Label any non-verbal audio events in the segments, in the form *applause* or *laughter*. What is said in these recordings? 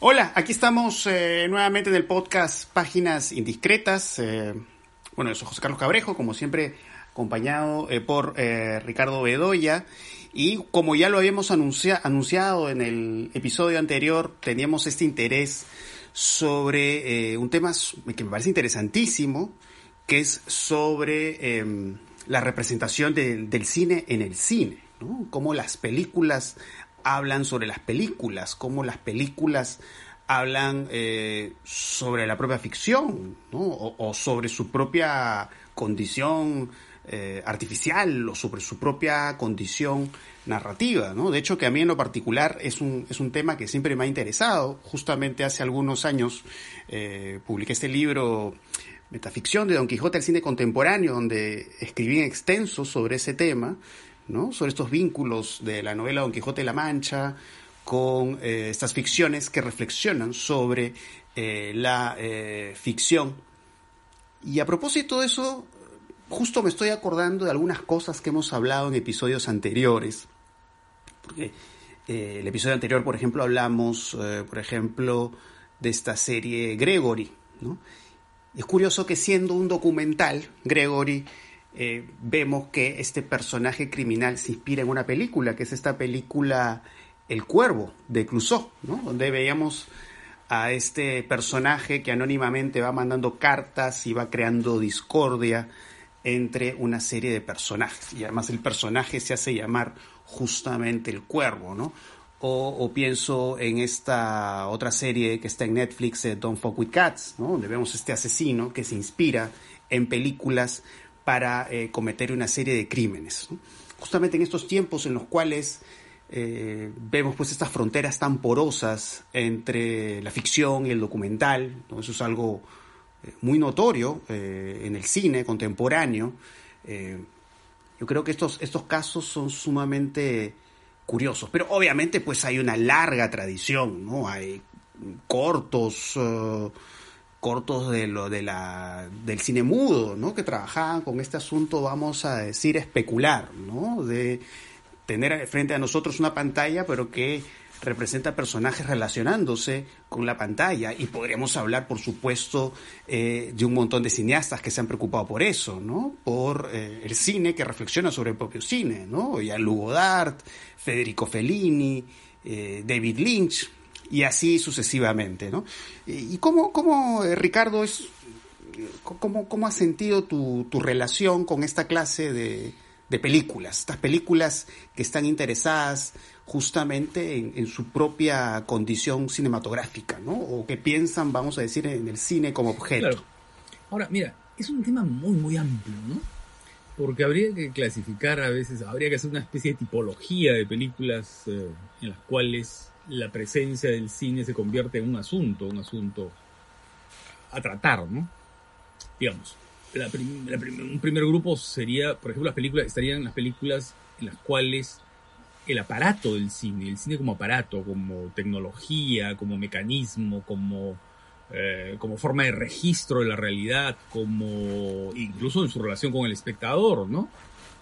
Hola, aquí estamos eh, nuevamente en el podcast Páginas Indiscretas. Eh, bueno, yo soy José Carlos Cabrejo, como siempre, acompañado eh, por Ricardo Bedoya. Y como ya lo habíamos anunciado en el episodio anterior, teníamos este interés sobre un tema que me parece interesantísimo, que es sobre em, la representación del cine en el cine, ¿no? Cómo las películas hablan sobre las películas, cómo las películas hablan eh, sobre la propia ficción, o, sobre su propia condición eh, artificial o sobre su propia condición narrativa. De hecho, que a mí en lo particular es un, es un tema que siempre me ha interesado. Justamente hace algunos años eh, publiqué este libro Metaficción de Don Quijote al cine contemporáneo, donde escribí en extenso sobre ese tema sobre estos vínculos de la novela Don Quijote de la Mancha con eh, estas ficciones que reflexionan sobre eh, la eh, ficción. Y a propósito de eso, justo me estoy acordando de algunas cosas que hemos hablado en episodios anteriores. Porque el episodio anterior, por ejemplo, hablamos, por ejemplo, de esta serie Gregory. Es curioso que siendo un documental, Gregory eh, vemos que este personaje criminal se inspira en una película, que es esta película El Cuervo de Clouseau, donde veíamos a este personaje que anónimamente va mandando cartas y va creando discordia entre una serie de personajes. Y además el personaje se hace llamar justamente el cuervo, ¿no? O, pienso en esta otra serie que está en Netflix, Don't Fuck With Cats, ¿no? donde vemos este asesino que se inspira en películas para eh, cometer una serie de crímenes. Justamente en estos tiempos en los cuales eh, vemos pues estas fronteras tan porosas entre la ficción y el documental, eso es algo eh, muy notorio en el cine contemporáneo. yo creo que estos, estos casos son sumamente curiosos, pero obviamente pues hay una larga tradición, ¿no? Hay cortos cortos de lo de la del cine mudo, ¿no? Que trabajaban con este asunto, vamos a decir, especular, ¿no? De tener frente a nosotros una pantalla, pero que representa personajes relacionándose con la pantalla y podríamos hablar, por supuesto, eh, de un montón de cineastas que se han preocupado por eso, ¿no? Por eh, el cine que reflexiona sobre el propio cine, ¿no? Ya Lugo Dart, Federico Fellini, eh, David Lynch, y así sucesivamente, ¿no? ¿Y cómo, cómo eh, Ricardo, es, cómo, cómo has sentido tu, tu, relación con esta clase de, de, películas, estas películas que están interesadas justamente en, su propia condición cinematográfica, ¿no? O que piensan, vamos a decir, en el cine como objeto. Ahora, mira, es un tema muy, muy amplio, ¿no? Porque habría que clasificar a veces, habría que hacer una especie de tipología de películas eh, en las cuales la presencia del cine se convierte en un asunto, un asunto a tratar, ¿no? Digamos, un primer grupo sería, por ejemplo, las películas, estarían las películas en las cuales el aparato del cine, el cine como aparato, como tecnología, como mecanismo, como, eh, como forma de registro de la realidad, como incluso en su relación con el espectador, ¿no?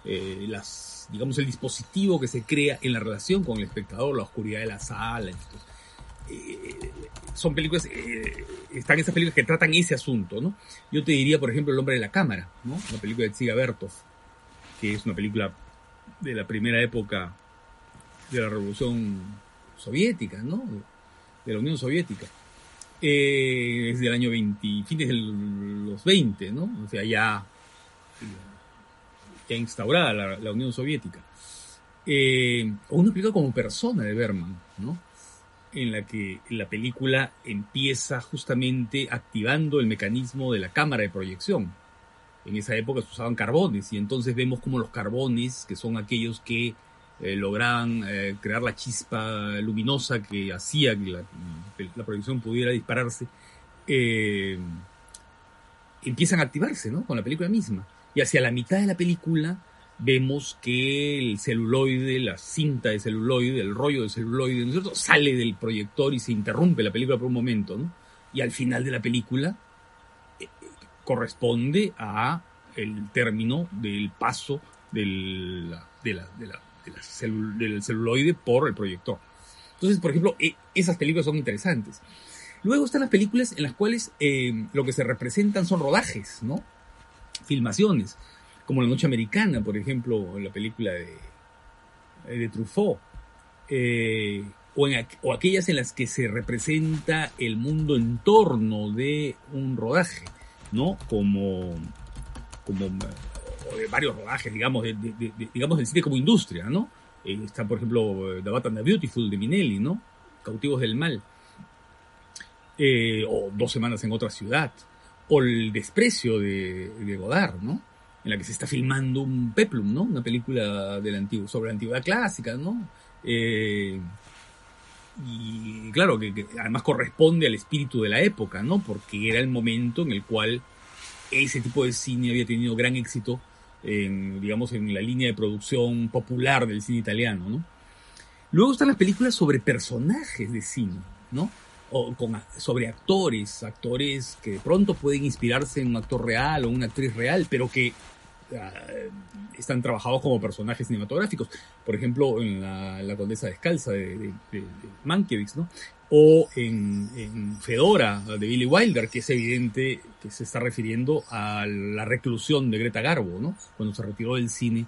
Eh, las digamos, el dispositivo que se crea en la relación con el espectador, la oscuridad de la sala. Eh, son películas, eh, están esas películas que tratan ese asunto, ¿no? Yo te diría, por ejemplo, El hombre de la cámara, ¿no? Una película de Tsiga Bertov, que es una película de la primera época de la Revolución Soviética, ¿no? De la Unión Soviética. Eh, es del año 20, fines de los 20, ¿no? O sea, ya ha instaurada la, Unión Soviética. Eh, o una película como Persona de Berman, ¿no? En la que la película empieza justamente activando el mecanismo de la cámara de proyección. En esa época se usaban carbones y entonces vemos como los carbones, que son aquellos que eh, lograban eh, crear la chispa luminosa que hacía que la, la proyección pudiera dispararse, empiezan a activarse, ¿no? Con la película misma. Y hacia la mitad de la película vemos que el celuloide, la cinta de celuloide, el rollo de celuloide, ¿no sale del proyector y se interrumpe la película por un momento, ¿no? Y al final de la película eh, corresponde a el término del paso del, del celuloide por el proyector. Entonces, por ejemplo, e, esas películas son interesantes. Luego están las películas en las cuales eh, lo que se representan son rodajes, ¿no? Filmaciones, como La Noche Americana, por ejemplo, la película de, de Truffaut. Eh, o, en, aquellas en las que se representa el mundo en torno de un rodaje, ¿no? Como, como de varios rodajes, digamos, digamos del cine como industria, ¿no? Eh, está, por ejemplo, The Bad and the Beautiful de Minelli, ¿no? Cautivos del Mal. Eh, o Dos Semanas en otra ciudad. O El Desprecio de, Godard, ¿no? En la que se está filmando un peplum, ¿no? Una película sobre la antigüedad clásica, ¿no? Eh, y claro, que, que, además corresponde al espíritu de la época, ¿no? Porque era el momento en el cual ese tipo de cine había tenido gran éxito en, digamos, en la línea de producción popular del cine italiano, ¿no? Luego están las películas sobre personajes de cine, ¿no? O con, sobre actores, actores que de pronto pueden inspirarse en un actor real o una actriz real, pero que uh, están trabajados como personajes cinematográficos. Por ejemplo, en La, Condesa Descalza de, de, de, de Mankiewicz, ¿no? o en, en, Fedora de Billy Wilder, que es evidente que se está refiriendo a la reclusión de Greta Garbo, ¿no? Cuando se retiró del cine,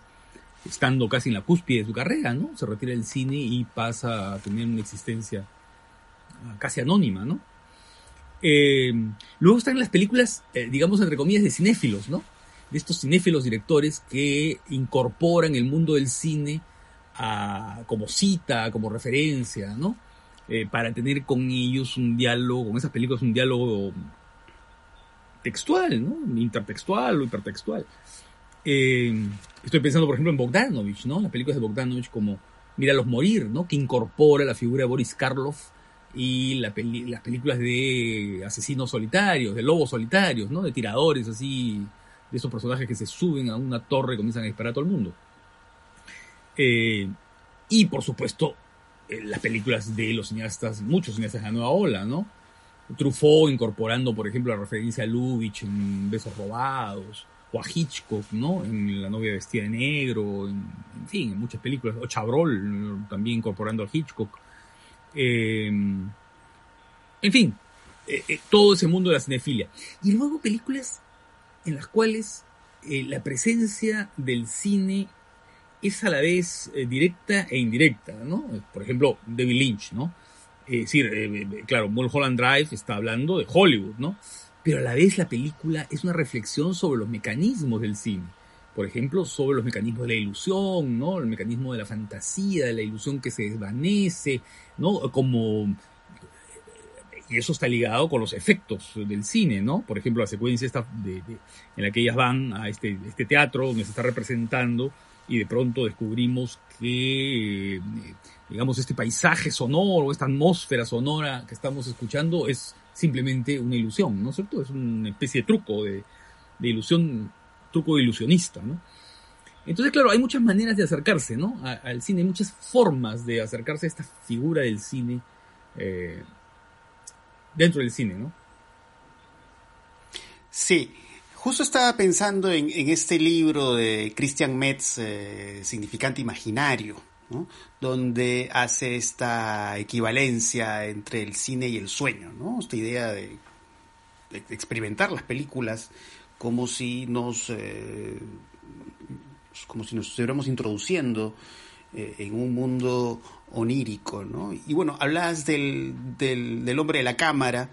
estando casi en la cúspide de su carrera, ¿no? Se retira del cine y pasa a tener una existencia casi anónima, ¿no? Eh, luego están las películas, eh, digamos, entre comillas, de cinéfilos, ¿no? De estos cinéfilos directores que incorporan el mundo del cine como cita, como referencia, ¿no? eh, para tener con ellos un diálogo, con esas películas un diálogo textual, ¿no? Intertextual o hipertextual. Estoy pensando, por ejemplo, en Bogdanovich, ¿no? Las películas de Bogdanovich como Míralos morir, ¿no? Que incorpora la figura de Boris Karloff y las películas de asesinos solitarios, de lobos solitarios, ¿no? De tiradores así, de esos personajes que se suben a una torre y comienzan a disparar a todo el mundo. Eh, y por supuesto, las películas de los cineastas, muchos cineastas de la nueva ola, ¿no? Truffaut incorporando, por ejemplo, la referencia a Lubitsch en Besos Robados, o a Hitchcock, ¿no? En La novia vestida de negro, en, en fin, en muchas películas, o Chabrol también incorporando a Hitchcock. Eh, en fin, eh, eh, todo ese mundo de la cinefilia. Y luego películas en las cuales la presencia del cine es a la vez directa e indirecta, ¿no? Por ejemplo, David Lynch, ¿no? Es decir, claro, Mulholland Drive está hablando de Hollywood, ¿no? Pero a la vez la película es una reflexión sobre los mecanismos del cine. Por ejemplo, sobre los mecanismos de la ilusión, ¿no? El mecanismo de la fantasía, de la ilusión que se desvanece, ¿no? Como y eso está ligado con los efectos del cine, ¿no? Por ejemplo, la secuencia esta de, en la que ellas van a este, este teatro donde se está representando y de pronto descubrimos que, eh, digamos, este paisaje sonoro, esta atmósfera sonora que estamos escuchando es simplemente una ilusión, ¿no es cierto? Es una especie de truco de ilusión, truco ilusionista, ¿no? Entonces, claro, hay muchas maneras de acercarse, ¿no? Al cine, hay muchas formas de acercarse a esta figura del cine eh, dentro del cine, ¿no? Sí. Justo estaba pensando en, este libro de Christian Metz, eh, Significante Imaginario, ¿no? donde hace esta equivalencia entre el cine y el sueño, ¿no? esta idea de, de experimentar las películas como si nos, eh, como si nos estuviéramos introduciendo eh, en un mundo onírico. ¿no? Y bueno, hablas del, del, del hombre de la cámara.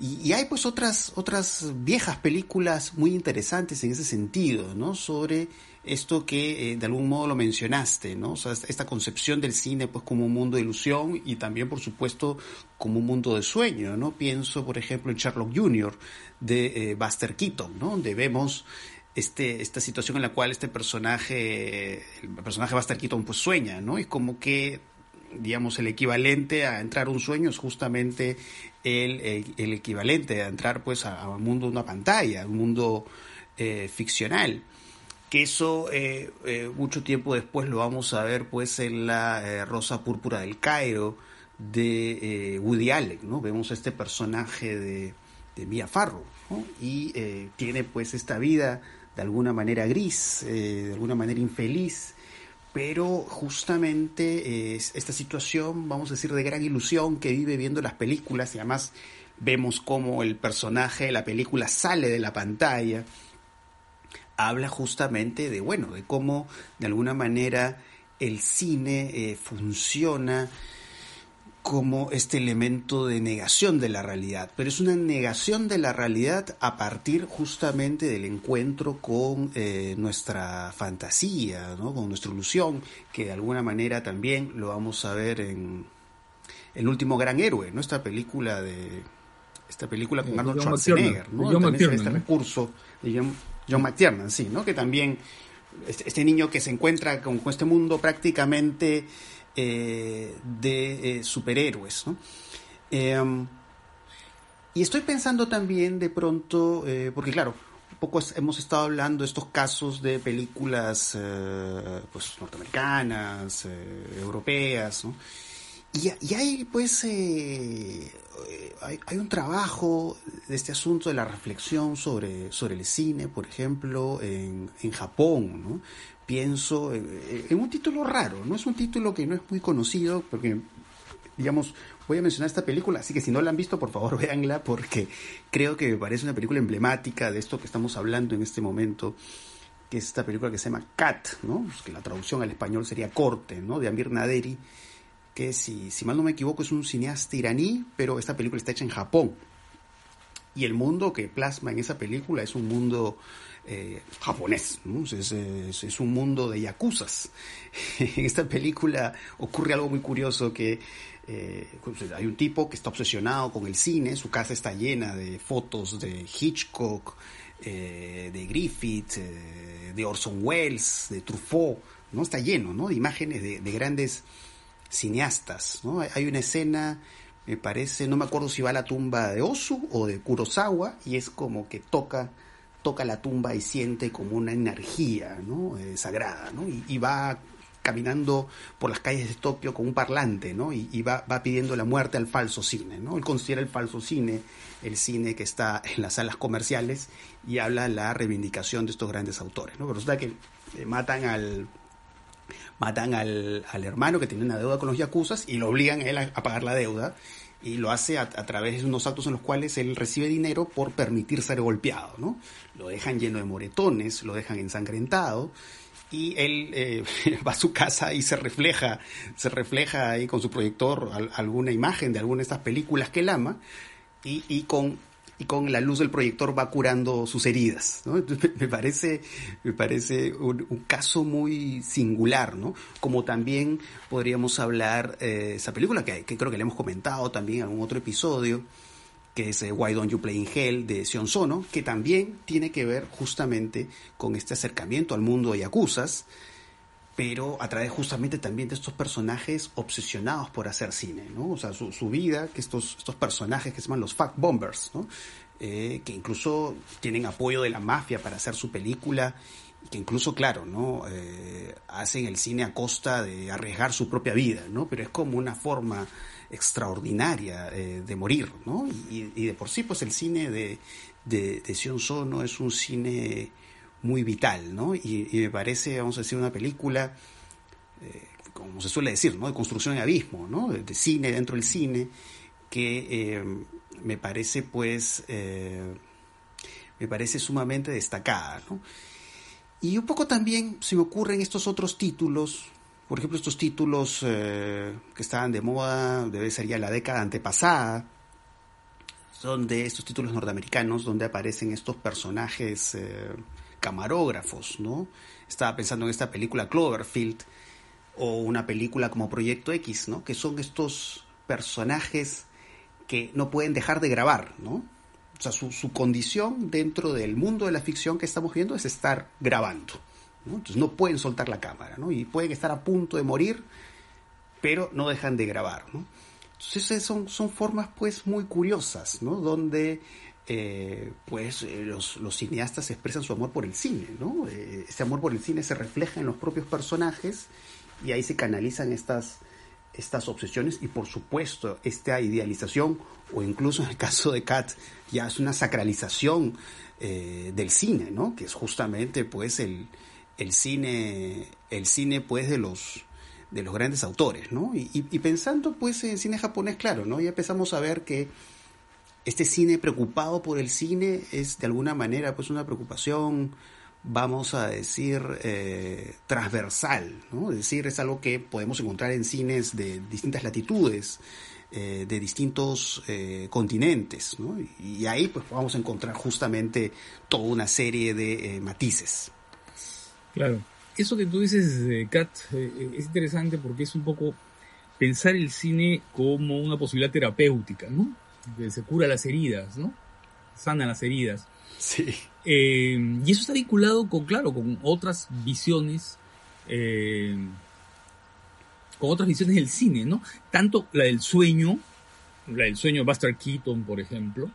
Y, y, hay pues otras, otras viejas películas muy interesantes en ese sentido, ¿no? Sobre esto que eh, de algún modo lo mencionaste, ¿no? O sea, esta concepción del cine pues como un mundo de ilusión y también por supuesto como un mundo de sueño, ¿no? Pienso por ejemplo en Sherlock Jr. de eh, Buster Keaton, ¿no? Donde vemos este, esta situación en la cual este personaje, el personaje Buster Keaton pues sueña, ¿no? Y como que digamos, el equivalente a entrar un sueño es justamente el, el, equivalente a entrar pues a, a, un mundo una pantalla, un mundo eh, ficcional. Que eso eh, eh, mucho tiempo después lo vamos a ver pues en la eh, Rosa Púrpura del Cairo de Woody Allen, ¿no? Vemos a este personaje de, de Mia Farrow. Y tiene pues esta vida de alguna manera gris, de alguna manera infeliz, pero justamente es esta situación, vamos a decir, de gran ilusión que vive viendo las películas y además vemos cómo el personaje de la película sale de la pantalla, habla justamente de, bueno, de cómo de alguna manera el cine eh, funciona como este elemento de negación de la realidad, pero es una negación de la realidad a partir justamente del encuentro con eh, nuestra fantasía, ¿no? con nuestra ilusión, que de alguna manera también lo vamos a ver en El último gran héroe, ¿no? esta película de esta película con Arnold Schwarzenegger, ¿no? Este recurso John, McTiernan, sí, ¿no? que también este, este, niño que se encuentra con, este mundo prácticamente eh, de eh, superhéroes. Em, y estoy pensando también de pronto, eh, porque claro, poco hemos estado hablando de estos casos de películas pues, norteamericanas, europeas, Y, y, hay pues hay, hay, un trabajo de este asunto de la reflexión sobre, sobre el cine, por ejemplo, en, en Japón, ¿no? pienso en un título raro, no es un título que no es muy conocido, porque, digamos, voy a mencionar esta película, así que si no la han visto, por favor, *laughs* véanla, porque creo que me parece una película emblemática de esto que estamos hablando en este momento, que es esta película que se llama Cat, ¿no? Pues que la traducción al español sería Corte, ¿no? De Amir Naderi, que si, si mal no me equivoco es un cineasta iraní, pero esta película está hecha en Japón. Y el mundo que plasma en esa película es un mundo eh, japonés. Es, un mundo de yakuzas. *laughs* en esta película ocurre algo muy curioso que eh, pues, hay un tipo que está obsesionado con el cine, su casa está llena de fotos de Hitchcock, eh, de Griffith, de Orson Welles, de Truffaut, ¿no? Está lleno, ¿no? De imágenes de, grandes cineastas, ¿no? Hay una escena me parece, no me acuerdo si va a la tumba de Osu o de Kurosawa, y es como que toca toca la tumba y siente como una energía ¿no? Eh, sagrada, ¿no? Y, va caminando por las calles de Tokio con un parlante, ¿no? Y, va, va, pidiendo la muerte al falso cine, ¿no? Él considera el falso cine el cine que está en las salas comerciales y habla la reivindicación de estos grandes autores, ¿no? Pero resulta que eh, matan al matan al, al, hermano que tiene una deuda con los yacuzas y lo obligan a él a pagar la deuda y lo hace a, través de unos actos en los cuales él recibe dinero por permitir ser golpeado, ¿no? Lo dejan lleno de moretones, lo dejan ensangrentado y él eh, *laughs* va a su casa y se refleja, se refleja ahí con su proyector alguna imagen de alguna de estas películas que él ama y, y con y con la luz del proyector va curando sus heridas. ¿no? *laughs* me parece, me parece un, caso muy singular, ¿no? Como también podríamos hablar eh, esa película que, creo que le hemos comentado también en algún otro episodio, que es eh, Why Don't You Play in Hell de Sion Sono, que también tiene que ver justamente con este acercamiento al mundo de Yakuzas, pero a través justamente también de estos personajes obsesionados por hacer cine, ¿no? O sea, su, vida, que estos, estos personajes que se llaman los Fact Bombers, ¿no? Eh, que incluso tienen apoyo de la mafia para hacer su película, que incluso, claro, ¿no? Eh, hacen el cine a costa de arriesgar su propia vida, ¿no? Pero es como una forma extraordinaria eh, de morir, ¿no? Y, de por sí, pues el cine de, de, de Sion Sono es un cine muy vital, ¿no? Y, me parece, vamos a decir, una película, eh, como se suele decir, ¿no? De construcción de abismo, ¿no? De, cine dentro del cine, que eh, me parece, pues, eh, me parece sumamente destacada, ¿no? Y un poco también se me ocurren estos otros títulos, por ejemplo, estos títulos que estaban de moda, debe ser ya la década antepasada, son de estos títulos norteamericanos donde aparecen estos personajes camarógrafos, ¿no? Estaba pensando en esta película Cloverfield o una película como Proyecto X, ¿no? Que son estos personajes que no pueden dejar de grabar, ¿no? O sea, su, condición dentro del mundo de la ficción que estamos viendo es estar grabando. ¿no? Entonces no pueden soltar la cámara, ¿no? Y pueden estar a punto de morir, pero no dejan de grabar, ¿no? Entonces son, son formas pues muy curiosas, ¿no? Donde eh, pues eh, los, cineastas expresan su amor por el cine, ¿no? Eh, ese amor por el cine se refleja en los propios personajes y ahí se canalizan estas, estas obsesiones y por supuesto esta idealización o incluso en el caso de Kat ya es una sacralización del cine, ¿no? Que es justamente pues el, el cine, el cine pues de los de los grandes autores, ¿no? Y, y, pensando pues en cine japonés, claro, ¿no? Ya empezamos a ver que este cine preocupado por el cine es de alguna manera pues una preocupación, vamos a decir, eh, transversal, ¿no? Es decir, es algo que podemos encontrar en cines de distintas latitudes, eh, de distintos eh, continentes, ¿no? Y ahí pues vamos a encontrar justamente toda una serie de matices. Claro. Eso que tú dices, Kat, es interesante porque es un poco pensar el cine como una posibilidad terapéutica, ¿no? Que se cura las heridas, ¿no? Sana las heridas. Sí. Eh, y eso está vinculado con, claro, con otras visiones, eh, con otras visiones del cine, ¿no? Tanto la del sueño, la del sueño de Buster Keaton, por ejemplo,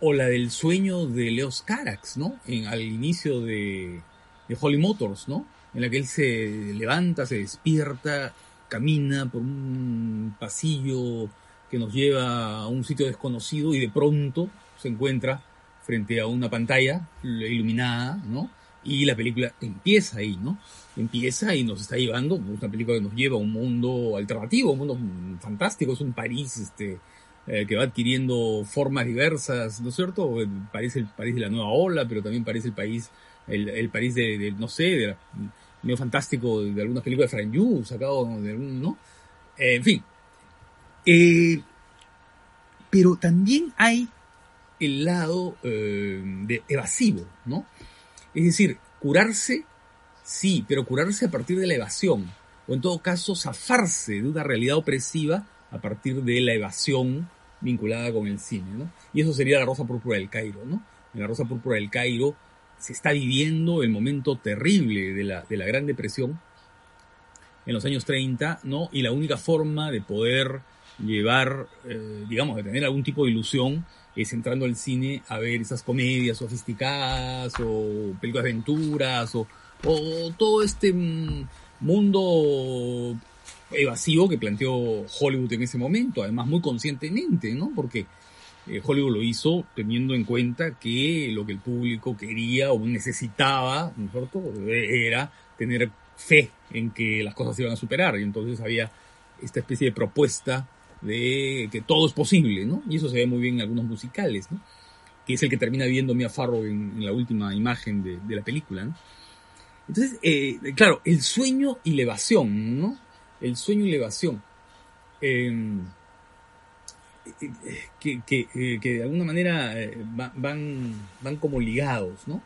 o la del sueño de Leos Carax, ¿no? En, al inicio de, de Holly Motors, ¿no? En la que él se levanta, se despierta, camina por un pasillo que nos lleva a un sitio desconocido y de pronto se encuentra frente a una pantalla iluminada, ¿no? Y la película empieza ahí, ¿no? Empieza y nos está llevando, es una película que nos lleva a un mundo alternativo, un mundo fantástico, es un París este, eh, que va adquiriendo formas diversas, ¿no es cierto? Parece el París de la nueva ola, pero también parece el país, el, París de, no sé, de medio fantástico de algunas películas de Frank Yu, sacado de algún, ¿no? en fin. Eh, pero también hay el lado eh, de evasivo, ¿no? Es decir, curarse, sí, pero curarse a partir de la evasión, o en todo caso zafarse de una realidad opresiva a partir de la evasión vinculada con el cine, ¿no? Y eso sería la Rosa Púrpura del Cairo, ¿no? En la Rosa Púrpura del Cairo se está viviendo el momento terrible de la, de la Gran Depresión en los años 30, ¿no? Y la única forma de poder llevar, eh, digamos, de tener algún tipo de ilusión es entrando al cine a ver esas comedias sofisticadas o películas de aventuras o, todo este mm, mundo evasivo que planteó Hollywood en ese momento, además muy conscientemente, ¿no? Porque eh, Hollywood lo hizo teniendo en cuenta que lo que el público quería o necesitaba, ¿no es cierto?, era tener fe en que las cosas se iban a superar y entonces había esta especie de propuesta de que todo es posible, ¿no? Y eso se ve muy bien en algunos musicales, ¿no? Que es el que termina viendo Mia Farrow en, la última imagen de, la película, ¿no? Entonces, eh, claro, el sueño y la evasión, ¿no? El sueño y la evasión. Em, que, que, eh, que, de alguna manera eh, van, van como ligados, ¿no?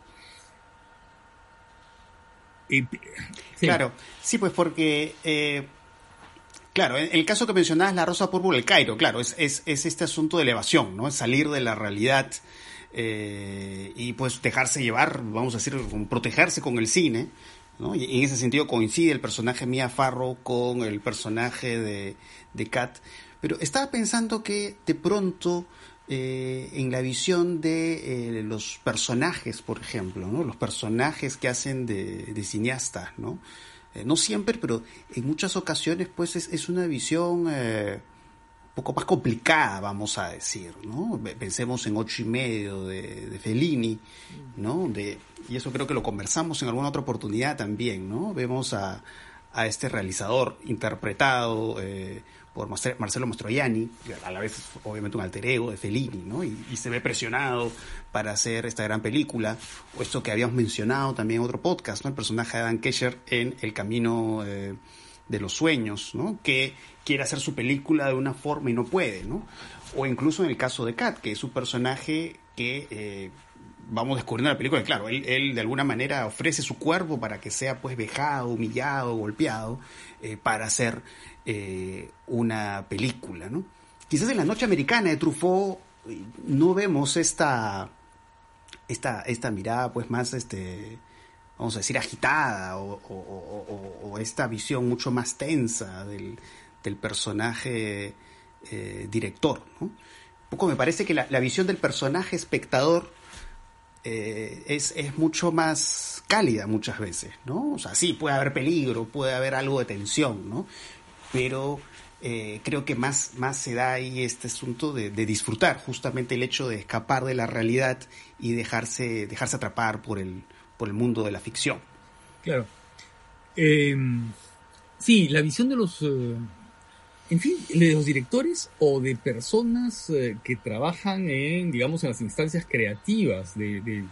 Claro, sí, pues porque Claro, en el caso que mencionabas, la Rosa Púrpura del Cairo, claro, es, es, es, este asunto de elevación, ¿no? Es salir de la realidad eh, y pues dejarse llevar, vamos a decir, protegerse con el cine, ¿no? Y en ese sentido coincide el personaje Mia Farrow con el personaje de, de Kat. Pero estaba pensando que de pronto eh, en la visión de eh, los personajes, por ejemplo, ¿no? Los personajes que hacen de, de cineastas, ¿no? Eh, no siempre, pero en muchas ocasiones pues es, una visión eh, un poco más complicada, vamos a decir, ¿no? Pensemos en ocho y medio de, de Fellini, ¿no? De, y eso creo que lo conversamos en alguna otra oportunidad también, ¿no? Vemos a, a este realizador interpretado eh, por Marcelo Mastroianni, a la vez obviamente un alter ego de Fellini, ¿no? Y, se ve presionado para hacer esta gran película, o esto que habíamos mencionado también en otro podcast, ¿no? El personaje de Dan Kesher en El Camino eh, de los Sueños, ¿no? Que quiere hacer su película de una forma y no puede, ¿no? O incluso en el caso de Kat, que es un personaje que... Eh, vamos descubriendo la película, claro, él, de alguna manera ofrece su cuerpo para que sea pues vejado, humillado, golpeado, eh, para hacer eh, una película, ¿no? Quizás en la noche americana de Truffaut eh, no vemos esta, esta, esta mirada pues más, este, vamos a decir, agitada o, esta visión mucho más tensa del, personaje director. Un poco me parece que la visión del personaje espectador eh, es, es, mucho más cálida muchas veces, ¿no? O sea, sí, puede haber peligro, puede haber algo de tensión, ¿no? Pero eh, creo que más, más se da ahí este asunto de, disfrutar justamente el hecho de escapar de la realidad y dejarse, dejarse atrapar por el, por el mundo de la ficción. Claro. Eh, sí, la visión de los, eh, en fin, de los directores o de personas eh, que trabajan en, digamos, en las instancias creativas de, de,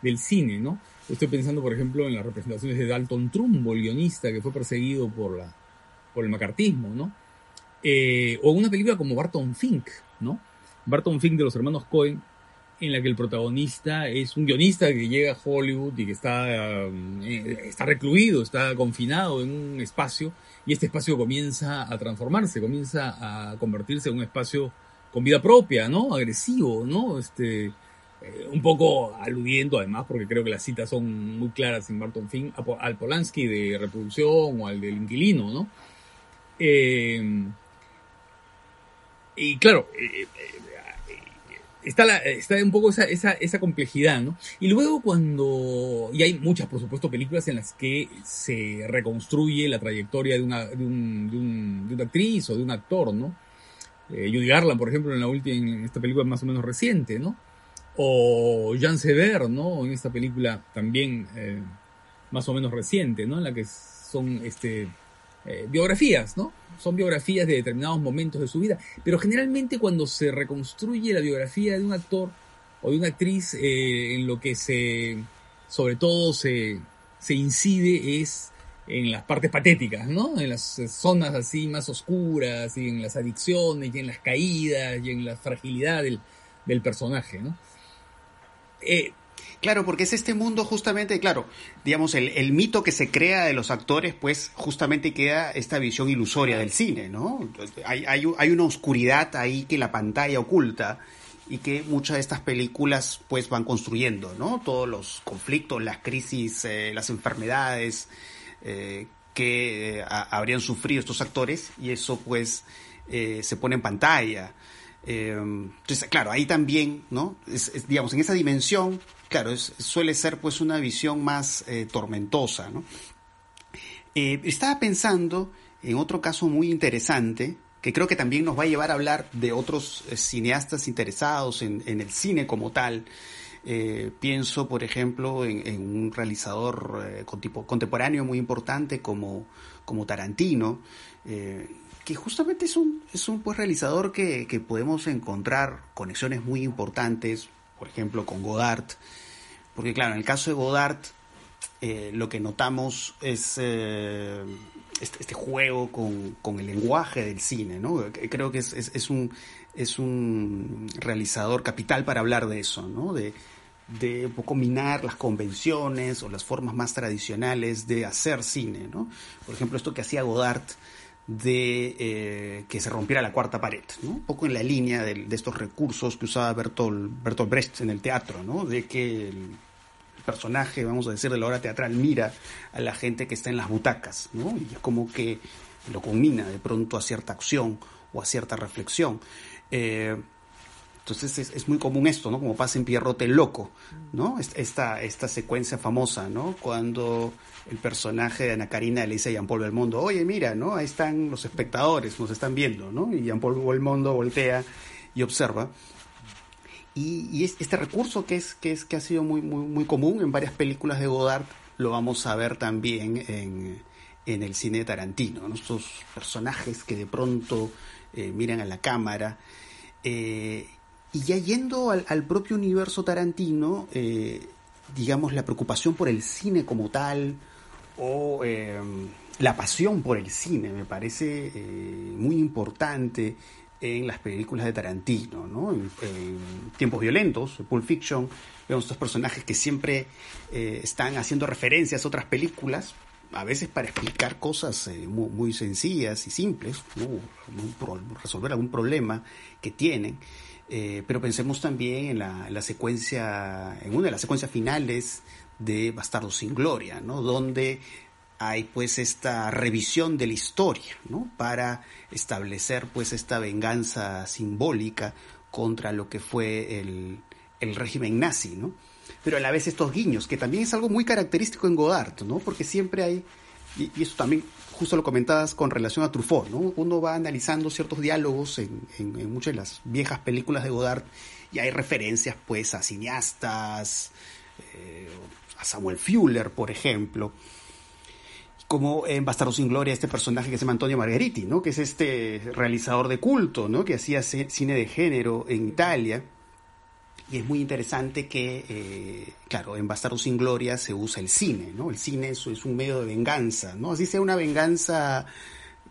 del cine, ¿no? Estoy pensando, por ejemplo, en las representaciones de Dalton Trumbo, el guionista que fue perseguido por la, por el macartismo, ¿no? Eh, o una película como Barton Fink, ¿no? Barton Fink de los hermanos Cohen, en la que el protagonista es un guionista que llega a Hollywood y que está, um, está recluido, está confinado en un espacio y este espacio comienza a transformarse, comienza a convertirse en un espacio con vida propia, ¿no? Agresivo, ¿no? Este, eh, un poco aludiendo además, porque creo que las citas son muy claras en Barton Fink, al Polanski de Reproducción o al del Inquilino, ¿no? Eh, y claro, eh, está, la, está un poco esa, esa, esa complejidad, ¿no? Y luego cuando, y hay muchas, por supuesto, películas en las que se reconstruye la trayectoria de una, de, un, de, un, de una actriz o de un actor, ¿no? Eh, Judy Garland, por ejemplo, en la última, en esta película más o menos reciente, ¿no? O Jean Sever, ¿no? En esta película también eh, más o menos reciente, ¿no? En la que son, este, eh, biografías, ¿no? Son biografías de determinados momentos de su vida, pero generalmente cuando se reconstruye la biografía de un actor o de una actriz, eh, en lo que se, sobre todo se, se incide es en las partes patéticas, ¿no? En las zonas así más oscuras, y en las adicciones, y en las caídas, y en la fragilidad del, del personaje, ¿no? Eh, Claro, porque es este mundo justamente, claro, digamos, el, el, mito que se crea de los actores, pues justamente queda esta visión ilusoria del cine, ¿no? Hay, hay, hay una oscuridad ahí que la pantalla oculta y que muchas de estas películas pues van construyendo, ¿no? Todos los conflictos, las crisis, eh, las enfermedades eh, que eh, habrían sufrido estos actores y eso pues se pone en pantalla. Entonces, claro, ahí también, ¿no? Digamos, en esa dimensión claro, suele ser pues una visión más eh, tormentosa. ¿no? Eh, estaba pensando en otro caso muy interesante, que creo que también nos va a llevar a hablar de otros eh, cineastas interesados en, el cine como tal. Eh, pienso, por ejemplo, en, un realizador eh, contemporáneo muy importante como, como Tarantino, que justamente es un, es un pues, realizador que, que podemos encontrar conexiones muy importantes, por ejemplo, con Godard, porque claro, en el caso de Godard, eh, lo que notamos es eh, este, este, juego con, con, el lenguaje del cine, ¿no? Creo que es, es, un, es un realizador capital para hablar de eso, ¿no? De, de un poco minar las convenciones o las formas más tradicionales de hacer cine, ¿no? Por ejemplo, esto que hacía Godard de eh, que se rompiera la cuarta pared, ¿no? Un poco en la línea de, de estos recursos que usaba Bertolt, Bertolt Brecht en el teatro, ¿no? De que el personaje, vamos a decir, de la obra teatral mira a la gente que está en las butacas, ¿no? Y es como que lo combina de pronto a cierta acción o a cierta reflexión. Eh, entonces es, es, muy común esto, ¿no? Como pasa en Pierrote Loco, ¿no? Esta, esta secuencia famosa, ¿no? Cuando el personaje de Ana Karina le dice a Jean-Paul Belmondo, oye, mira, ¿no? Ahí están los espectadores, nos están viendo, ¿no? Y Jean-Paul Belmondo voltea y observa. Y, y, este recurso que es, que es que ha sido muy, muy, muy común en varias películas de Godard, lo vamos a ver también en, en el cine de Tarantino, ¿no? estos personajes que de pronto eh, miran a la cámara. Eh, y ya yendo al, propio universo Tarantino, eh, digamos, la preocupación por el cine como tal, o eh, la pasión por el cine, me parece eh, muy importante en las películas de Tarantino, ¿no? En, en Tiempos Violentos, Pulp Fiction, vemos estos personajes que siempre eh, están haciendo referencias a otras películas, a veces para explicar cosas eh, muy, muy, sencillas y simples, ¿no? resolver algún problema que tienen. Eh, pero pensemos también en la, en la, secuencia, en una de las secuencias finales de Bastardos sin Gloria, ¿no? Donde hay pues esta revisión de la historia, ¿no? Para establecer pues esta venganza simbólica contra lo que fue el, el régimen nazi, ¿no? Pero a la vez estos guiños, que también es algo muy característico en Godard, ¿no? Porque siempre hay, y, y eso también justo lo comentabas con relación a Truffaut, ¿no? Uno va analizando ciertos diálogos en, muchas de las viejas películas de Godard y hay referencias, pues, a cineastas, a Samuel Fuller, por ejemplo como en Bastardo sin Gloria este personaje que se llama Antonio Margheriti, ¿no? que es este realizador de culto, ¿no? que hacía cine de género en Italia. Y es muy interesante que, eh, claro, en Bastardo sin Gloria se usa el cine, ¿no? El cine es, es, un medio de venganza, ¿no? Así sea una venganza,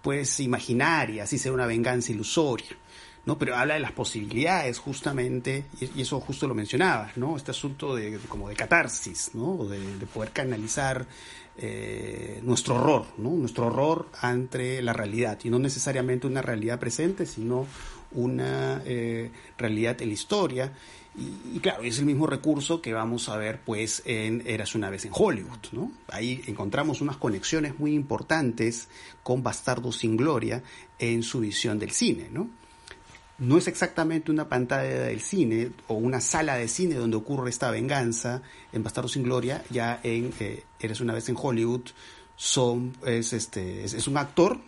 pues, imaginaria, así sea una venganza ilusoria, ¿no? Pero habla de las posibilidades, justamente, y, eso justo lo mencionabas, ¿no? Este asunto de, como de catarsis, ¿no? De, de poder canalizar eh, nuestro horror, ¿no? nuestro horror ante la realidad, y no necesariamente una realidad presente, sino una eh, realidad en la historia. Y, claro, es el mismo recurso que vamos a ver pues en Eras una vez en Hollywood, ¿no? Ahí encontramos unas conexiones muy importantes con Bastardo sin Gloria en su visión del cine, ¿no? no es exactamente una pantalla del cine o una sala de cine donde ocurre esta venganza en Bastardo sin Gloria, ya en eh, Eres una vez en Hollywood, son, es, este, es, un actor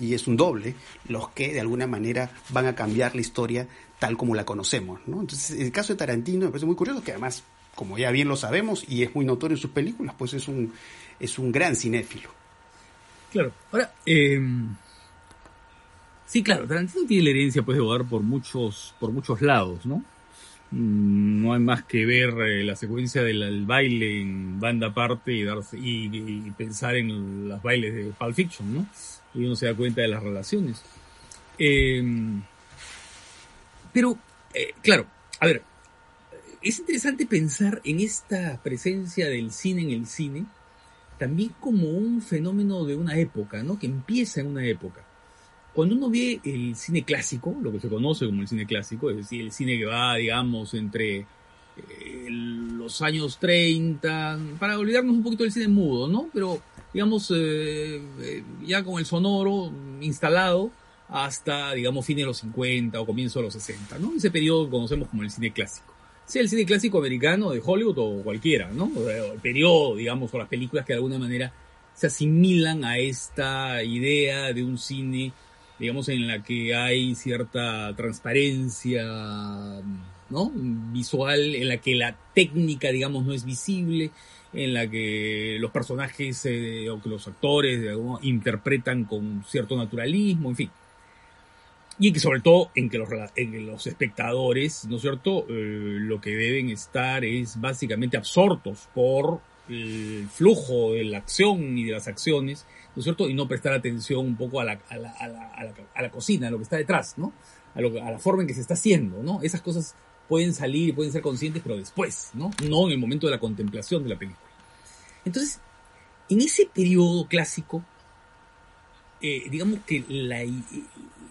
y es un doble los que de alguna manera van a cambiar la historia tal como la conocemos. ¿no? Entonces, el caso de Tarantino me parece muy curioso, que además, como ya bien lo sabemos y es muy notorio en sus películas, pues es un, es un gran cinéfilo. Claro, ahora, eh, Sí, claro, Tarantino tiene la herencia pues, de jugar por muchos, por muchos lados, ¿no? Mm, no hay más que ver eh, la secuencia del baile en banda aparte y, pensar en los bailes de Pulp Fiction, ¿no? Y uno se da cuenta de las relaciones. Em, pero, eh, claro, a ver, es interesante pensar en esta presencia del cine en el cine también como un fenómeno de una época, ¿no? Que empieza en una época cuando uno ve el cine clásico, lo que se conoce como el cine clásico, es decir, el cine que va, digamos, entre eh, los años 30, para olvidarnos un poquito del cine mudo, ¿no? Pero, digamos, eh, eh, ya con el sonoro instalado hasta, digamos, fines de los 50 o comienzo de los 60, ¿no? Ese periodo conocemos como el cine clásico. Sea el cine clásico americano de Hollywood o cualquiera, ¿no? El periodo, digamos, o las películas que de alguna manera se asimilan a esta idea de un cine digamos, en la que hay cierta transparencia, ¿no? Visual, en la que la técnica, digamos, no es visible, en la que los personajes eh, o que los actores interpretan con cierto naturalismo, en fin. Y que sobre todo en que los, en los espectadores, ¿no es cierto?, eh, lo que deben estar es básicamente absortos por el flujo de la acción y de las acciones ¿no es cierto? Y no prestar atención un poco a la, a la, a la, a la cocina, a lo que está detrás, ¿no? A, la forma en que se está haciendo, ¿no? Esas cosas pueden salir pueden ser conscientes, pero después, ¿no? No en el momento de la contemplación de la película. Entonces, en ese periodo clásico, eh, digamos que la,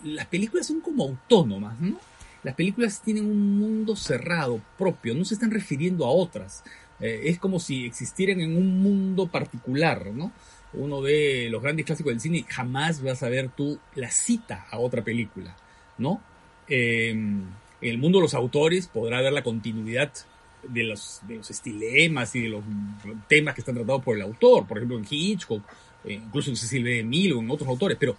las películas son como autónomas, ¿no? Las películas tienen un mundo cerrado, propio, no se están refiriendo a otras. Eh, es como si existieran en un mundo particular, ¿no? uno ve los grandes clásicos del cine, jamás vas a ver tú la cita a otra película, ¿no? Em, en el mundo de los autores podrá ver la continuidad de los, de los estilemas y de los temas que están tratados por el autor, por ejemplo en Hitchcock, eh, incluso en Cecil B. DeMille o en otros autores, pero,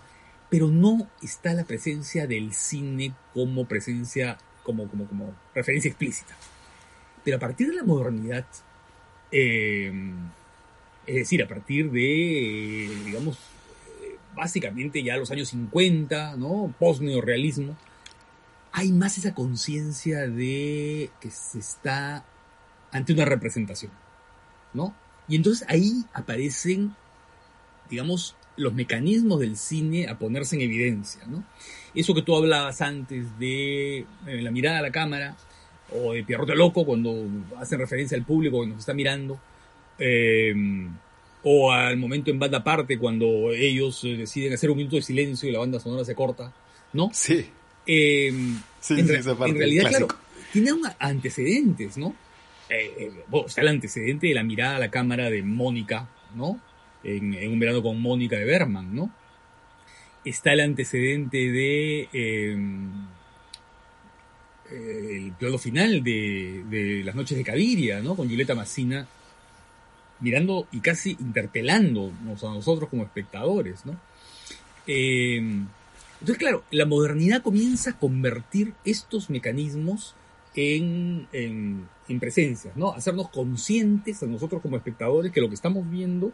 pero no está la presencia del cine como presencia, como, como, como referencia explícita. Pero a partir de la modernidad, eh, es decir, a partir de, digamos, básicamente ya los años 50, ¿no? Post-neorrealismo, hay más esa conciencia de que se está ante una representación, ¿no? Y entonces ahí aparecen, digamos, los mecanismos del cine a ponerse en evidencia, ¿no? Eso que tú hablabas antes de eh, la mirada a la cámara, o de Pierrote Loco, cuando hacen referencia al público que nos está mirando, eh, o al momento en banda aparte cuando ellos eh, deciden hacer un minuto de silencio y la banda sonora se corta, ¿no? Sí. Em, sí, en, realidad, claro, tiene antecedentes, ¿no? Bueno, está el antecedente de la mirada a la cámara de Mónica, ¿no? En, un verano con Mónica de Berman, ¿no? Está el antecedente de em, el plano final de, de, Las noches de Caviria, ¿no? Con Julieta Massina mirando y casi interpelándonos a nosotros como espectadores, ¿no? Eh, entonces, claro, la modernidad comienza a convertir estos mecanismos en presencias, ¿no? Hacernos conscientes a nosotros como espectadores que lo que estamos viendo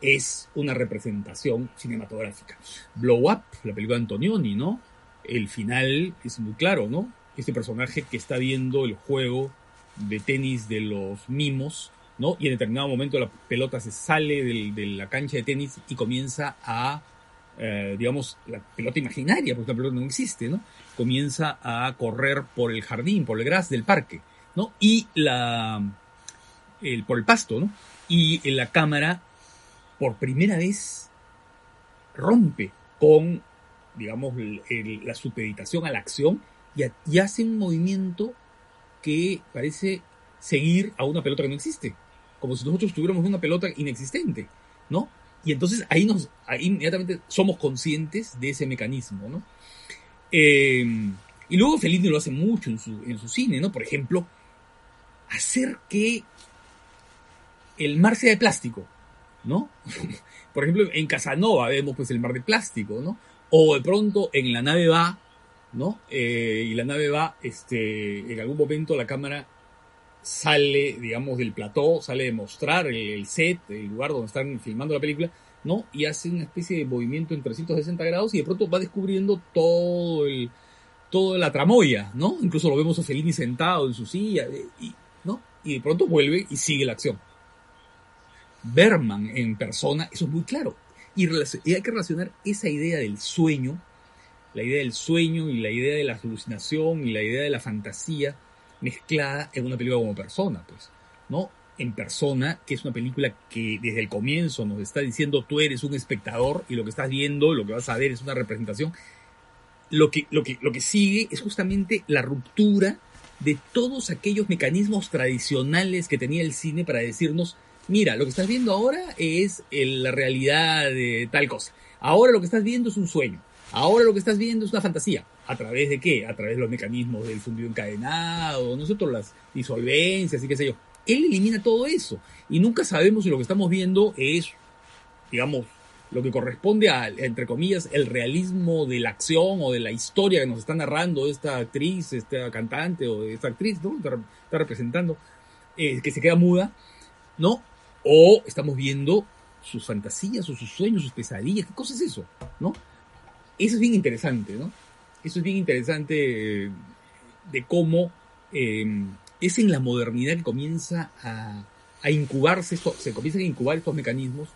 es una representación cinematográfica. Blow Up, la película de Antonioni, ¿no? El final es muy claro, ¿no? Este personaje que está viendo el juego de tenis de los mimos, ¿no? Y en determinado momento la pelota se sale de la cancha de tenis y comienza a, eh, digamos, la pelota imaginaria, porque la pelota no existe, ¿no? Comienza a correr por el jardín, por el gras del parque, ¿no? Y la, el, por el pasto, ¿no? Y la cámara, por primera vez, rompe con, digamos, la supeditación a la acción y, hace un movimiento que parece seguir a una pelota que no existe. Como si nosotros tuviéramos una pelota inexistente, ¿no? Y entonces ahí nos, ahí inmediatamente somos conscientes de ese mecanismo, ¿no? Eh, y luego Fellini lo hace mucho en su, en su cine, ¿no? Por ejemplo, hacer que el mar sea de plástico, ¿no? *laughs* Por ejemplo, en Casanova vemos pues el mar de plástico, ¿no? O de pronto en la nave va, ¿no? Eh, y la nave va, este, en algún momento la cámara sale, digamos, del plató, sale de mostrar el, set, el lugar donde están filmando la película, ¿no? Y hace una especie de movimiento en 360 grados y de pronto va descubriendo todo el, toda la tramoya, ¿no? Incluso lo vemos a Fellini sentado en su silla, y, ¿no? Y de pronto vuelve y sigue la acción. Berman en persona, eso es muy claro. Y, hay que relacionar esa idea del sueño, la idea del sueño y la idea de la alucinación y la idea de la fantasía, mezclada en una película como persona, pues, ¿no? En persona, que es una película que desde el comienzo nos está diciendo tú eres un espectador y lo que estás viendo, lo que vas a ver es una representación. Lo que, lo que, lo que sigue es justamente la ruptura de todos aquellos mecanismos tradicionales que tenía el cine para decirnos, mira, lo que estás viendo ahora es la realidad de tal cosa. Ahora lo que estás viendo es un sueño. Ahora lo que estás viendo es una fantasía. ¿A través de qué? A través de los mecanismos del fundido encadenado, nosotros las disolvencias y qué sé yo. Él elimina todo eso. Y nunca sabemos si lo que estamos viendo es, digamos, lo que corresponde a, entre comillas, el realismo de la acción o de la historia que nos está narrando esta actriz, esta cantante o esta actriz, ¿no? Está, está representando, eh, que se queda muda, ¿no? O estamos viendo sus fantasías o sus sueños, sus pesadillas. ¿Qué cosa es eso? ¿No? Eso es bien interesante, ¿no? Eso es bien interesante eh, de cómo eh, es en la modernidad que comienza a, a incubarse esto, se comienzan a incubar estos mecanismos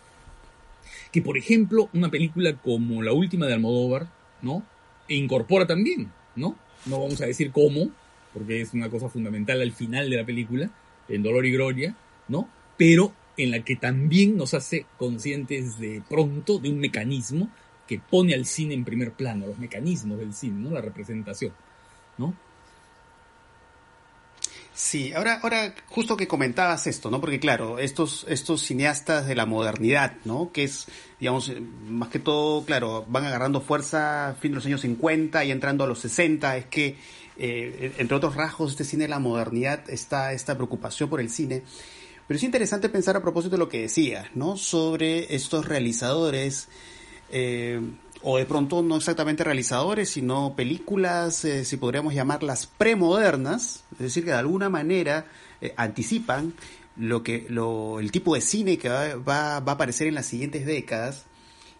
que, por ejemplo, una película como la última de Almodóvar, ¿no? E incorpora también, ¿no? No vamos a decir cómo, porque es una cosa fundamental al final de la película, en Dolor y Gloria, ¿no? Pero en la que también nos hace conscientes de pronto de un mecanismo que pone al cine en primer plano, los mecanismos del cine, ¿no? La representación, ¿no? Sí, ahora, ahora justo que comentabas esto, ¿no? Porque claro, estos, estos cineastas de la modernidad, ¿no? Que es, digamos, más que todo, claro, van agarrando fuerza a fin de los años 50 y entrando a los 60, es que, eh, entre otros rasgos, este cine de la modernidad está esta preocupación por el cine. Pero es interesante pensar a propósito de lo que decías, ¿no? Sobre estos realizadores, eh, o de pronto no exactamente realizadores, sino películas, eh, si podríamos llamarlas premodernas, es decir, que de alguna manera eh, anticipan lo que, lo, el tipo de cine que va, va, a aparecer en las siguientes décadas.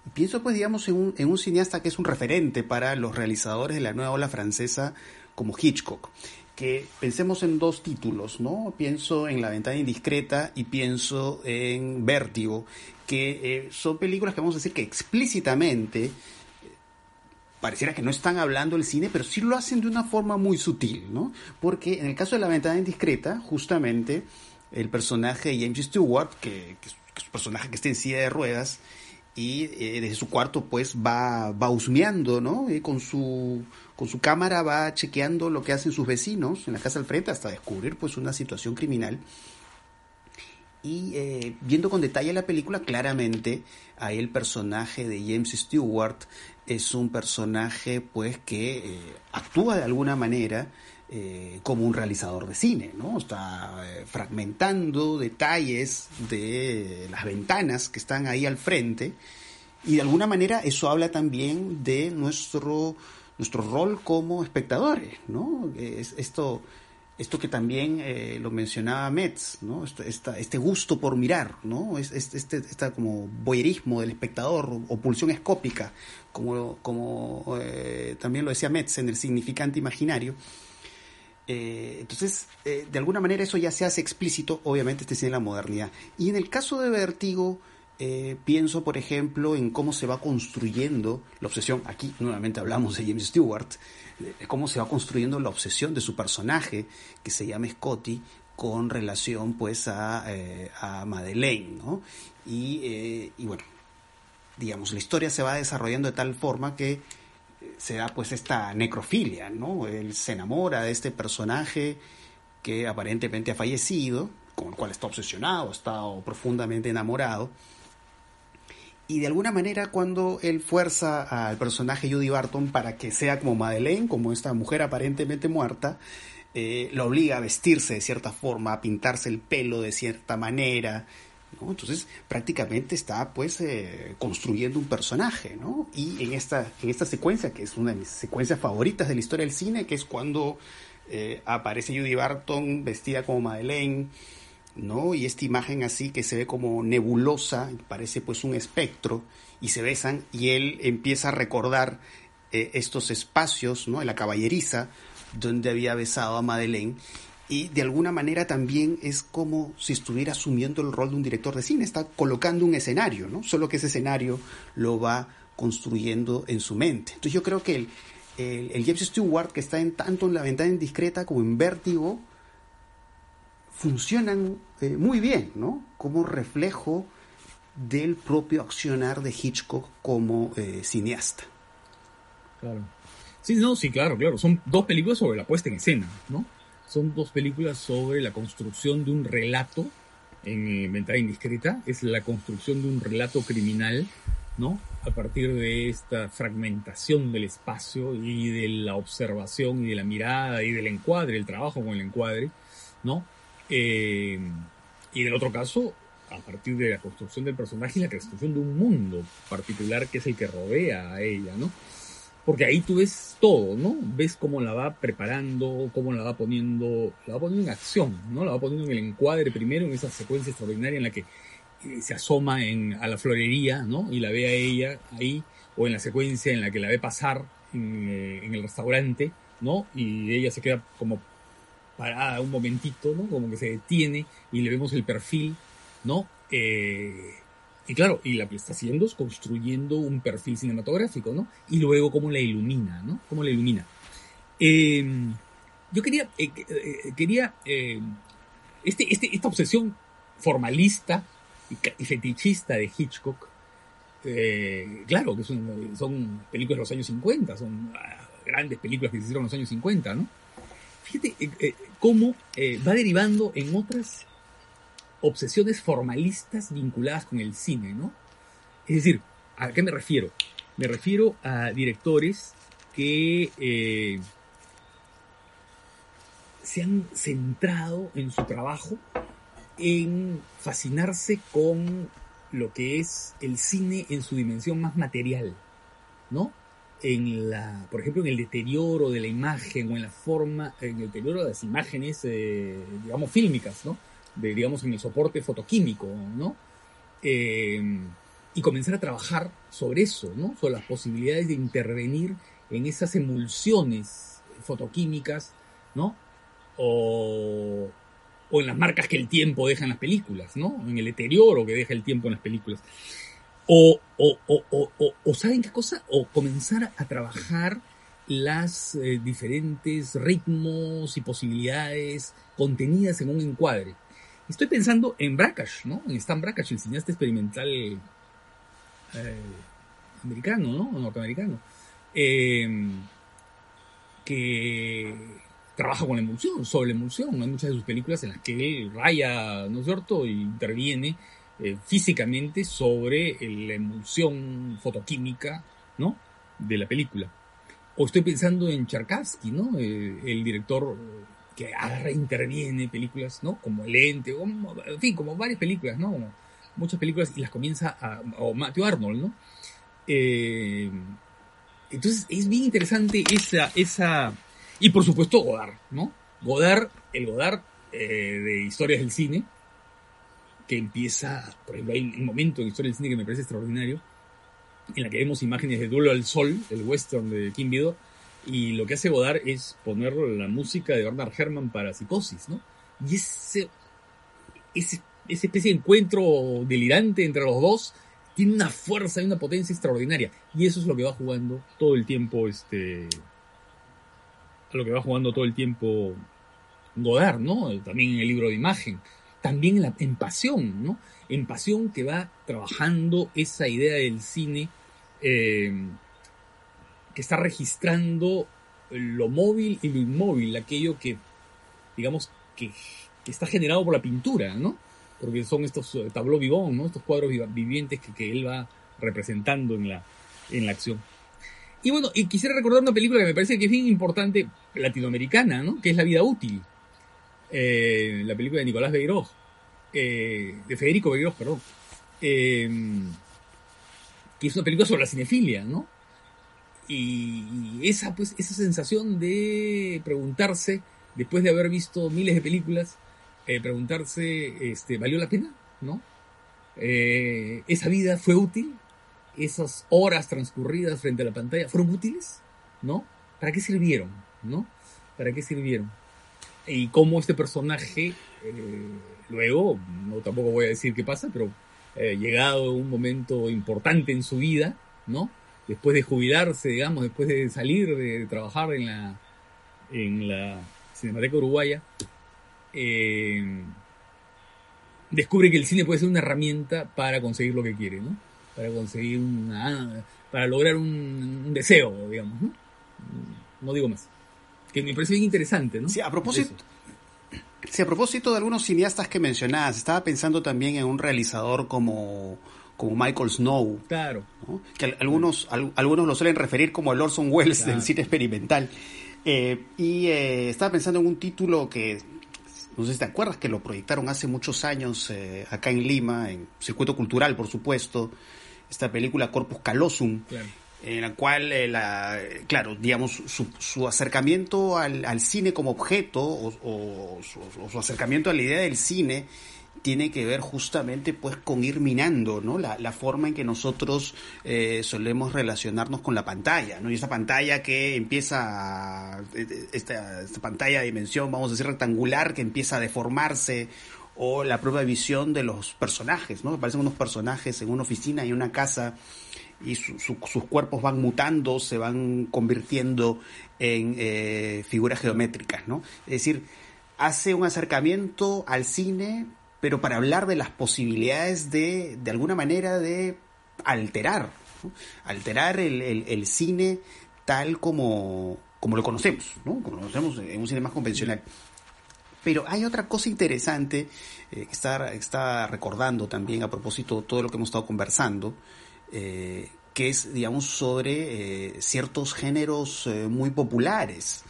Y pienso, pues, digamos, en en un cineasta que es un referente para los realizadores de la nueva ola francesa como Hitchcock que pensemos en dos títulos, ¿no? Pienso en La ventana indiscreta y pienso en Vértigo, que eh, son películas que vamos a decir que explícitamente pareciera que no están hablando del cine, pero sí lo hacen de una forma muy sutil, ¿no? Porque en el caso de La ventana indiscreta, justamente el personaje de James Stewart, que, que es un personaje que está en silla de ruedas, y eh, desde su cuarto pues va, va husmeando, ¿no? Con su, con su cámara va chequeando lo que hacen sus vecinos en la casa al frente hasta descubrir pues una situación criminal. Y eh, viendo con detalle la película, claramente ahí el personaje de James Stewart es un personaje pues que eh, actúa de alguna manera eh, como un realizador de cine, ¿no? Está eh, fragmentando detalles de las ventanas que están ahí al frente y de alguna manera eso habla también de nuestro, nuestro rol como espectadores, ¿no? Es, esto, esto que también eh, lo mencionaba Metz, ¿no? Este, este, gusto por mirar, ¿no? Este, este, este, como voyerismo del espectador o, pulsión escópica, como, como también lo decía Metz en el significante imaginario. Eh, entonces, de alguna manera eso ya se hace explícito, obviamente, este cine de la modernidad. Y en el caso de Vértigo, pienso, por ejemplo, en cómo se va construyendo la obsesión. Aquí nuevamente hablamos de James Stewart, cómo se va construyendo la obsesión de su personaje, que se llama Scotty, con relación pues a, eh, Madeleine, ¿no? Eh, y, bueno, digamos, la historia se va desarrollando de tal forma que se da pues esta necrofilia, ¿no? Él se enamora de este personaje que aparentemente ha fallecido, con el cual está obsesionado, está profundamente enamorado, y de alguna manera cuando él fuerza al personaje Judy Barton para que sea como Madeleine, como esta mujer aparentemente muerta, eh, lo obliga a vestirse de cierta forma, a pintarse el pelo de cierta manera, Entonces prácticamente está pues eh, construyendo un personaje, ¿no? Y en esta, en esta secuencia, que es una de mis secuencias favoritas de la historia del cine, que es cuando eh, aparece Judy Barton vestida como Madeleine, ¿no? Y esta imagen así que se ve como nebulosa, parece pues un espectro, y se besan, y él empieza a recordar eh, estos espacios, ¿no? En la caballeriza, donde había besado a Madeleine, y de alguna manera también es como si estuviera asumiendo el rol de un director de cine, está colocando un escenario, ¿no? Solo que ese escenario lo va construyendo en su mente. Entonces yo creo que el, el, el James Stewart, que está en, tanto en La Ventana Indiscreta como en Vértigo, funcionan eh, muy bien, ¿no? Como reflejo del propio accionar de Hitchcock como eh, cineasta. Claro. Sí, no, sí, claro, claro. Son dos películas sobre la puesta en escena, ¿no? Son dos películas sobre la construcción de un relato en eh, Ventana Indiscreta. Es la construcción de un relato criminal, ¿no? A partir de esta fragmentación del espacio y de la observación y de la mirada y del encuadre, el trabajo con el encuadre, ¿no? Eh, y del otro caso, a partir de la construcción del personaje y la construcción de un mundo particular que es el que rodea a ella, ¿no? Porque ahí tú ves todo, ¿no? Ves cómo la va preparando, cómo la va poniendo, la va poniendo en acción, ¿no? La va poniendo en el encuadre primero, en esa secuencia extraordinaria en la que eh, se asoma en, a la florería, ¿no? Y la ve a ella ahí, o en la secuencia en la que la ve pasar en, eh, en el restaurante, ¿no? Y ella se queda como parada un momentito, ¿no? Como que se detiene y le vemos el perfil, ¿no? Eh, y claro, y la que está haciendo es construyendo un perfil cinematográfico, ¿no? Y luego cómo la ilumina, ¿no? Cómo la ilumina. Em, yo quería, eh, eh, quería, este, este, esta obsesión formalista y, fetichista de Hitchcock, claro que son, son películas de los años 50, son ah, grandes películas que se hicieron en los años 50, ¿no? Fíjate eh, eh, cómo eh, va derivando en otras obsesiones formalistas vinculadas con el cine, ¿no? Es decir, ¿a qué me refiero? Me refiero a directores que se han centrado en su trabajo en fascinarse con lo que es el cine en su dimensión más material, ¿no? en la, por ejemplo, en el deterioro de la imagen o en la forma, en el deterioro de las imágenes, eh, digamos, fílmicas, ¿no? De, digamos, en el soporte fotoquímico, ¿no? Eh, y comenzar a trabajar sobre eso, ¿no? Sobre las posibilidades de intervenir en esas emulsiones fotoquímicas, ¿no? O, o en las marcas que el tiempo deja en las películas, ¿no? En el deterioro que deja el tiempo en las películas. O, o, o, o, ¿saben qué cosa? O comenzar a trabajar las eh, diferentes ritmos y posibilidades contenidas en un encuadre. Estoy pensando en Brakash, ¿no? En Stan Brakash, el cineasta experimental eh, americano, ¿no? Norteamericano. Eh, que trabaja con la emulsión, sobre la emulsión. Hay muchas de sus películas en las que él raya, ¿no es cierto?, y interviene eh, físicamente sobre la emulsión fotoquímica, ¿no? De la película. O estoy pensando en Tchaikovsky, ¿no? Eh, el director que agarra interviene películas, ¿no? Como El Ente, en fin, como varias películas, ¿no? muchas películas y las comienza a, o Matthew Arnold, ¿no? Eh, entonces es bien interesante esa, esa, y por supuesto Godard, ¿no? Godard el Godard eh, de Historias del Cine, que empieza, por ejemplo, hay un momento en Historia del Cine que me parece extraordinario, en la que vemos imágenes de Duelo al Sol, el western de Kim Vidor, y lo que hace Godard es poner la música de Bernard Herrmann para Psicosis, ¿no? Y ese, ese, esa especie de encuentro delirante entre los dos tiene una fuerza y una potencia extraordinaria. Y eso es lo que va jugando todo el tiempo, este, lo que va jugando todo el tiempo Godard, ¿no? También en el libro de imagen, también en, en Pasión, ¿no? En Pasión que va trabajando esa idea del cine eh, que está registrando lo móvil y lo inmóvil, aquello que, digamos, que, está generado por la pintura, ¿no? Porque son estos eh, tableaux vivants, ¿no? Estos cuadros vivientes que, él va representando en la, en la acción. Y bueno, y quisiera recordar una película que me parece que es bien importante, latinoamericana, ¿no? Que es La vida útil. Eh, la película de Nicolás Beirós, eh, de Federico Beirós, perdón. Que es una película sobre la cinefilia, ¿no? Y, esa, pues, esa sensación de preguntarse, después de haber visto miles de películas, eh, preguntarse, este, ¿valió la pena? ¿No? Eh, ¿Esa vida fue útil? ¿Esas horas transcurridas frente a la pantalla fueron útiles? ¿No? ¿Para qué sirvieron? ¿No? ¿Para qué sirvieron? Y cómo este personaje, eh, luego, no tampoco voy a decir qué pasa, pero eh, llegado un momento importante en su vida, ¿no? Después de jubilarse, digamos, después de salir de trabajar en la, en la Cinemateca Uruguaya, eh, descubre que el cine puede ser una herramienta para conseguir lo que quiere, ¿no? Para conseguir una, para lograr un, un deseo, digamos, ¿no? No digo más. Que me parece bien interesante, ¿no? Sí, a propósito, sí, a propósito de algunos cineastas que mencionabas, estaba pensando también en un realizador como, como Michael Snow. Claro. ¿no? Que algunos, al, algunos lo suelen referir como el Orson Welles Claro. del cine experimental. Eh, y eh, estaba pensando en un título que, no sé si te acuerdas, que lo proyectaron hace muchos años eh, acá en Lima, en Circuito Cultural, por supuesto, esta película Corpus Callosum, Claro. en la cual, eh, la, claro, digamos, su, su acercamiento al, al cine como objeto o, o su, o su acercamiento a la idea del cine tiene que ver justamente pues con ir minando ¿no? la, la forma en que nosotros eh, solemos relacionarnos con la pantalla ¿no? y esta pantalla que empieza a- esta, esta pantalla de dimensión vamos a decir rectangular que empieza a deformarse o la propia visión de los personajes ¿no? aparecen unos personajes en una oficina y una casa y su- su- sus cuerpos van mutando, se van convirtiendo en eh, figuras geométricas, ¿no? Es decir, hace un acercamiento al cine, pero para hablar de las posibilidades de, de alguna manera, de alterar, alterar el, el- cine tal como, como lo conocemos, ¿no? Como lo conocemos en un cine más convencional. Pero hay otra cosa interesante eh, que está, está recordando también a propósito de todo lo que hemos estado conversando, eh, que es, digamos, sobre eh, ciertos géneros muy populares,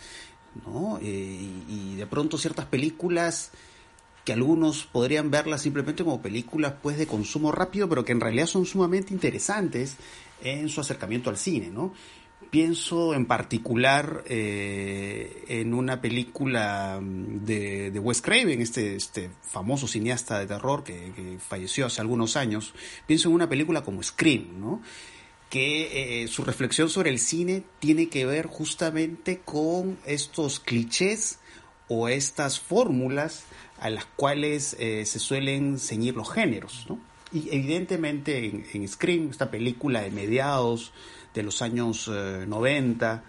¿no? Y de pronto ciertas películas que algunos podrían verlas simplemente como películas pues de consumo rápido, pero que en realidad son sumamente interesantes en su acercamiento al cine, ¿no? Pienso en particular eh, en una película mm, de, de Wes Craven, este, este famoso cineasta de terror que, falleció hace algunos años. Pienso en una película como Scream, ¿no? que eh, su reflexión sobre el cine tiene que ver justamente con estos clichés o estas fórmulas a las cuales eh, se suelen ceñir los géneros, ¿no? Y evidentemente en, Scream, esta película de mediados de los años eh, 90,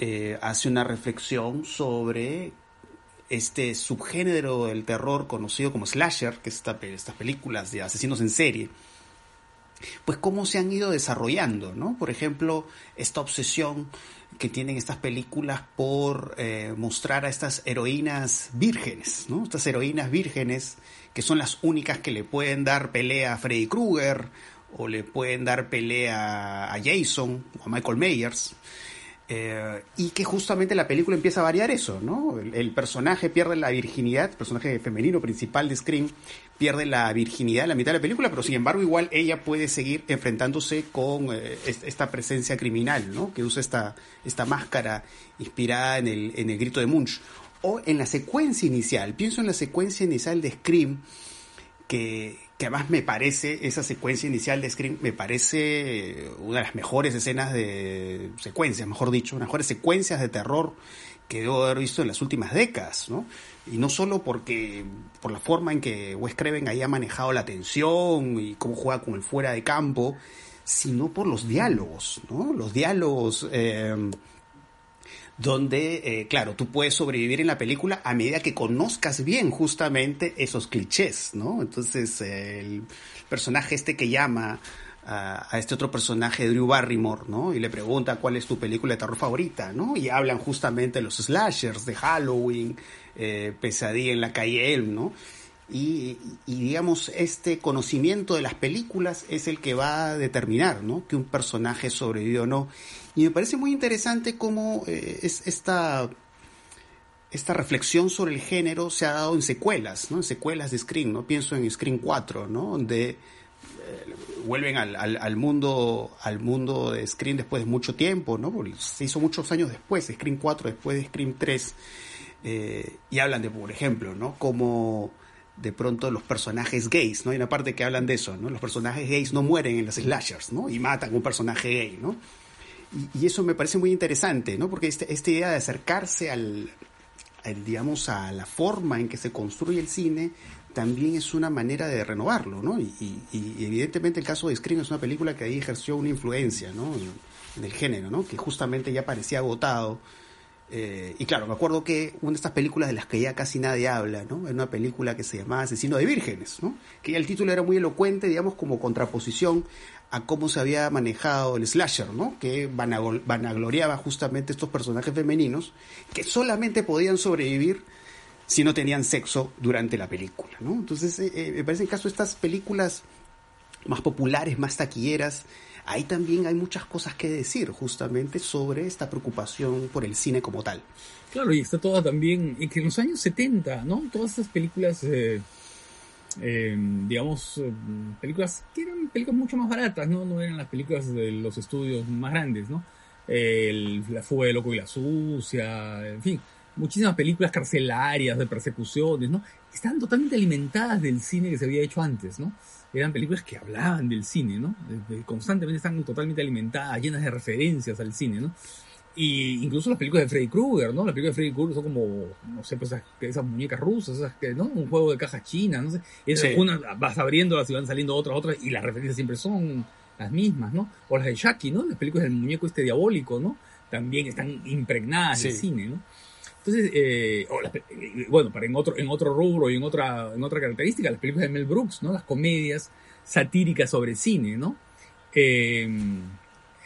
eh, hace una reflexión sobre este subgénero del terror conocido como slasher, que es esta, estas películas de asesinos en serie, pues cómo se han ido desarrollando, ¿no? Por ejemplo, esta obsesión que tienen estas películas por eh, mostrar a estas heroínas vírgenes, ¿no? Estas heroínas vírgenes que son las únicas que le pueden dar pelea a Freddy Krueger o le pueden dar pelea a Jason o a Michael Myers. Eh, y que justamente la película empieza a variar eso, ¿no? El, el, personaje pierde la virginidad, el personaje femenino principal de Scream pierde la virginidad en la mitad de la película, pero sin embargo igual ella puede seguir enfrentándose con eh, esta presencia criminal, ¿no? Que usa esta, esta máscara inspirada en el, en el grito de Munch. o en la secuencia inicial. Pienso en la secuencia inicial de Scream, que, que además me parece, esa secuencia inicial de Scream, me parece una de las mejores escenas de secuencias, mejor dicho, unas mejores secuencias de terror que debo haber visto en las últimas décadas, ¿no? Y no solo porque, por la forma en que Wes Craven haya manejado la tensión y cómo juega con el fuera de campo, sino por los diálogos, ¿no? Los diálogos eh, donde, eh, claro, tú puedes sobrevivir en la película a medida que conozcas bien justamente esos clichés, ¿no? Entonces, el personaje este que llama a, a, este otro personaje, Drew Barrymore, ¿no? Y le pregunta cuál es tu película de terror favorita, ¿no? Y hablan justamente de los slashers, de Halloween, eh, Pesadilla en la calle Elm, ¿no? Y, digamos, este conocimiento de las películas es el que va a determinar, ¿no? Que un personaje sobrevivió o no. Y me parece muy interesante cómo eh, es esta, esta reflexión sobre el género se ha dado en secuelas, ¿no? En secuelas de Scream, ¿no? Pienso en Scream 4, ¿no? Donde eh, vuelven al, al, mundo al mundo de Scream después de mucho tiempo, ¿no? Se hizo muchos años después, Scream 4 después de Scream 3, eh, y hablan de, por ejemplo, ¿no? Como de pronto los personajes gays, ¿no? Hay una parte que hablan de eso, ¿no? Los personajes gays no mueren en las slashers, ¿no? Y matan a un personaje gay, ¿no? Y, eso me parece muy interesante, ¿no? Porque este, esta idea de acercarse al, al, digamos, a la forma en que se construye el cine también es una manera de renovarlo, ¿no? Y evidentemente el caso de Scream es una película que ahí ejerció una influencia, ¿no? En, en el género, ¿no? Que justamente ya parecía agotado eh, y claro, me acuerdo que una de estas películas de las que ya casi nadie habla, ¿no? Era una película que se llamaba Asesino de Vírgenes, ¿no? Que el título era muy elocuente, digamos, como contraposición a cómo se había manejado el slasher, ¿no? Que vanagloriaba justamente estos personajes femeninos que solamente podían sobrevivir si no tenían sexo durante la película. Entonces, eh, eh, me parece el caso de estas películas más populares, más taquilleras, ahí también hay muchas cosas que decir justamente sobre esta preocupación por el cine como tal. Claro, y está toda también, que en los años 70, ¿no? Todas estas películas, eh, eh, digamos, eh, películas que eran películas mucho más baratas, ¿no? No eran las películas de los estudios más grandes, ¿no? El, la fuga loco y la sucia, en fin, muchísimas películas carcelarias de persecuciones, ¿no? Estaban totalmente alimentadas del cine que se había hecho antes, ¿no? Eran películas que hablaban del cine, ¿no? Constantemente están totalmente alimentadas, llenas de referencias al cine, ¿no? Y incluso las películas de Freddy Krueger, ¿no? Las películas de Freddy Krueger son como, no sé, pues esas, esas muñecas rusas, esas que, ¿no? Un juego de caja china, no sé. Esas, sí. Unas vas abriéndolas y van saliendo otras, otras, y las referencias siempre son las mismas, ¿no? O las de Jackie, ¿no? Las películas del muñeco este diabólico, ¿no? También están impregnadas sí. del cine, ¿no? Entonces, eh, la, bueno, para en otro, en otro rubro y en otra, en otra característica, las películas de Mel Brooks, ¿no? Las comedias satíricas sobre cine, ¿no? Eh,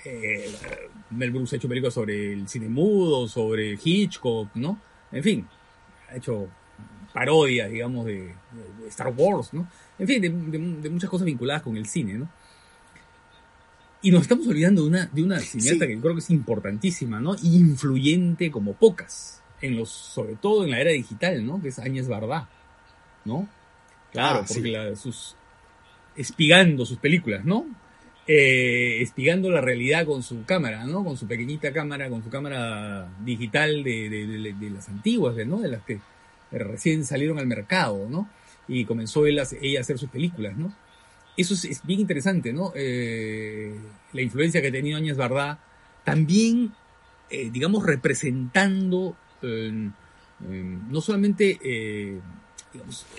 eh, Mel Brooks ha hecho películas sobre el cine mudo, sobre Hitchcock, ¿no? En fin, ha hecho parodias, digamos, de, de Star Wars, ¿no? En fin, de, de, de, muchas cosas vinculadas con el cine, ¿no? Y nos estamos olvidando de una, de una cineasta sí. que creo que es importantísima, ¿no? Y influyente como pocas en los, sobre todo en la era digital, ¿no? Que es Áñez Bardá, ¿no? Claro, ah, porque sí. la, sus, espigando sus películas, ¿no? Eh, espigando la realidad con su cámara, ¿no? Con su pequeñita cámara, con su cámara digital de, de, de, de las antiguas, ¿no? De las que recién salieron al mercado, ¿no? Y comenzó él ella a hacer sus películas, ¿no? Eso es, es bien interesante, ¿no? Eh, la influencia que ha tenido Áñez Bardá, también, eh, digamos, representando eh, no solamente eh,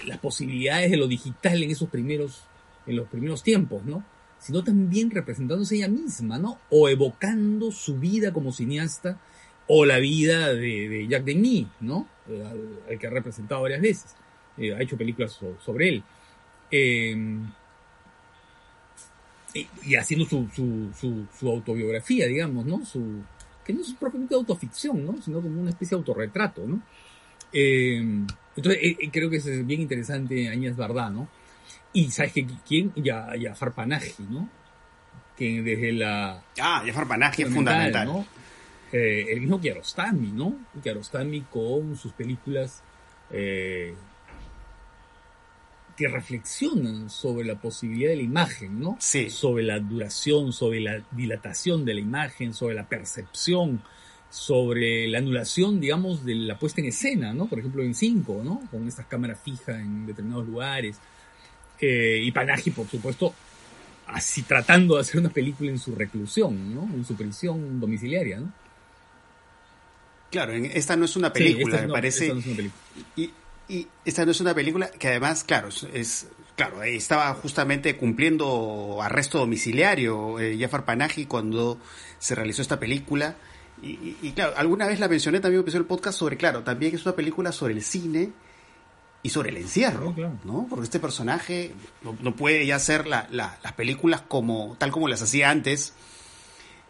las posibilidades de lo digital en esos primeros, en los primeros tiempos, ¿no? Sino también representándose ella misma, ¿no? O evocando su vida como cineasta o la vida de, de Jacques Denis, ¿no? Al, al, que ha representado varias veces. Eh, ha hecho películas so, sobre él. Eh, y haciendo su, su, su, su, autobiografía, digamos, ¿no? Su, que no es propiamente autoficción, ¿no? Sino como una especie de autorretrato, ¿no? Eh, entonces, eh, creo que es bien interesante Añez Bardá, ¿no? Y ¿sabes que quién? Ya, Jafar Panahi, ¿no? Que desde la... Ah, Jafar Panahi es fundamental. ¿no? Eh, el mismo Kiarostami, ¿no? Kiarostami con sus películas eh, que reflexionan sobre la posibilidad de la imagen, ¿no? Sí. Sobre la duración, sobre la dilatación de la imagen, sobre la percepción sobre la anulación, digamos, de la puesta en escena, ¿no? Por ejemplo, en Cinco, ¿no? Con estas cámaras fijas en determinados lugares. Eh, y Panaji, por supuesto, así tratando de hacer una película en su reclusión, ¿no? En su prisión domiciliaria, ¿no? Claro, esta no es una película, me parece. Y, y, esta no es una película que además, claro, es, claro, estaba justamente cumpliendo arresto domiciliario eh, Jafar Panahi cuando se realizó esta película. Y, claro, alguna vez la mencioné también empezó el podcast sobre, claro, también es una película sobre el cine y sobre el encierro, ¿no? Porque este personaje no, puede ya hacer las películas como tal como las hacía antes,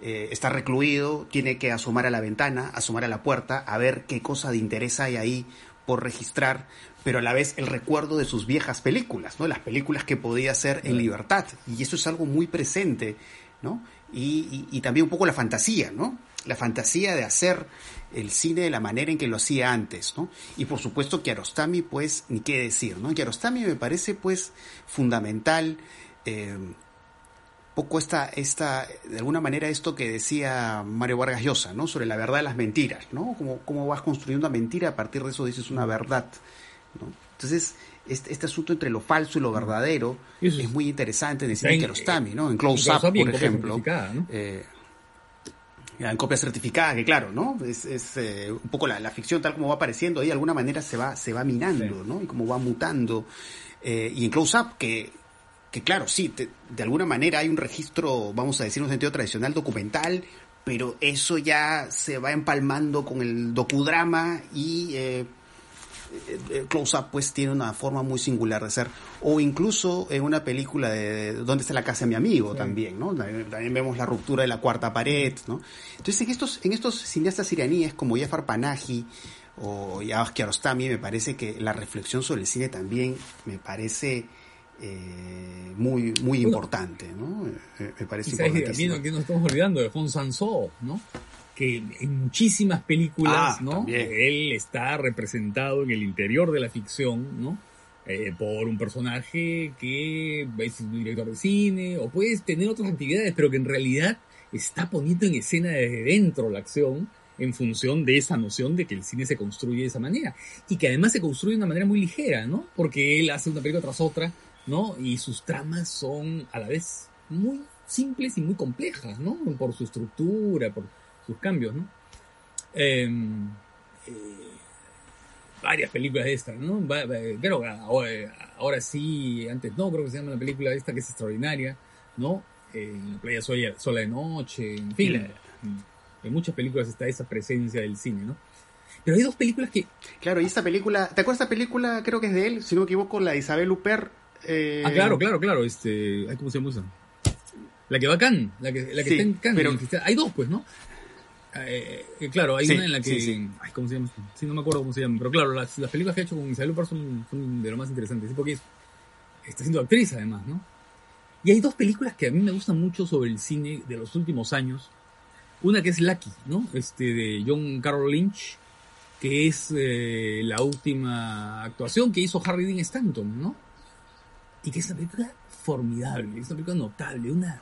eh, está recluido, tiene que asomar a la ventana, asomar a la puerta, a ver qué cosa de interés hay ahí por registrar, pero a la vez el recuerdo de sus viejas películas, ¿no? Las películas que podía hacer en libertad. Y eso es algo muy presente, ¿no? Y, también un poco la fantasía, ¿no? La fantasía de hacer el cine de la manera en que lo hacía antes, ¿no? Y por supuesto Kiarostami, pues, ni qué decir, ¿no? Kiarostami me parece, pues, fundamental. Eh, poco esta, esta, de alguna manera esto que decía Mario Vargas Llosa, ¿no? Sobre la verdad de las mentiras, ¿no? Cómo, cómo vas construyendo una mentira, a partir de eso dices una verdad, ¿no? Entonces, este, este asunto entre lo falso y lo verdadero es, muy interesante en el cine Kiarostami, ¿no? En Close Up, por ejemplo. Eh, en copia certificada, que claro, ¿no? Es, es eh, un poco la, ficción tal como va apareciendo, ahí de alguna manera se va, se va minando, ¿no? Y como va mutando. Eh, y en Close Up, que que claro, sí, de alguna manera hay un registro, vamos a decir, en un sentido tradicional documental, pero eso ya se va empalmando con el docudrama y eh, eh, Close Up pues tiene una forma muy singular de ser. O incluso en una película de ¿Dónde está la casa de mi amigo? también, ¿no? También vemos la ruptura de la cuarta pared, ¿no? Entonces en estos, en estos cineastas iraníes como Jafar Panahi o Yavaz Kiarostami me parece que la reflexión sobre el cine también me parece eh, muy muy importante, ¿no? Eh, me parece importante. que nos estamos olvidando de Hong Sanso, ¿no? Que en muchísimas películas, ah, ¿no? Él está representado en el interior de la ficción, ¿no? Eh, por un personaje que es un director de cine o puedes tener otras actividades, pero que en realidad está poniendo en escena desde dentro la acción en función de esa noción de que el cine se construye de esa manera y que además se construye de una manera muy ligera, ¿no? Porque él hace una película tras otra ¿no? Y sus tramas son a la vez muy simples y muy complejas, ¿no? Por su estructura, por sus cambios, ¿no? Em, eh, varias películas de estas, ¿no? Pero ahora, sí, antes no, creo que se llama la película esta que es extraordinaria, ¿no? en la playa sola, de noche, en fin. En muchas películas está esa presencia del cine, ¿no? Pero hay dos películas que... Claro, y esta película, ¿te acuerdas de esta película? Creo que es de él, si no me equivoco, la de Isabel Huppert, eh, ah, claro, claro, claro. Este, ¿Cómo se llama esa? La que va a Cannes, la que, la que está en Cannes. Hay dos, pues, ¿no? Eh, eh, claro, hay una en la que. Ay, ¿cómo se llama? Sí, no me acuerdo cómo se llama. Pero claro, las, las películas que ha hecho con Isabel Huppert son, son, de lo más interesantes. Porque es, está siendo actriz, además, ¿no? Y hay dos películas que a mí me gustan mucho sobre el cine de los últimos años. Una que es Lucky, ¿no? Este, de John Carroll Lynch, que es la última actuación que hizo Harry Dean Stanton, ¿no? Y que es una película formidable, es una película notable, una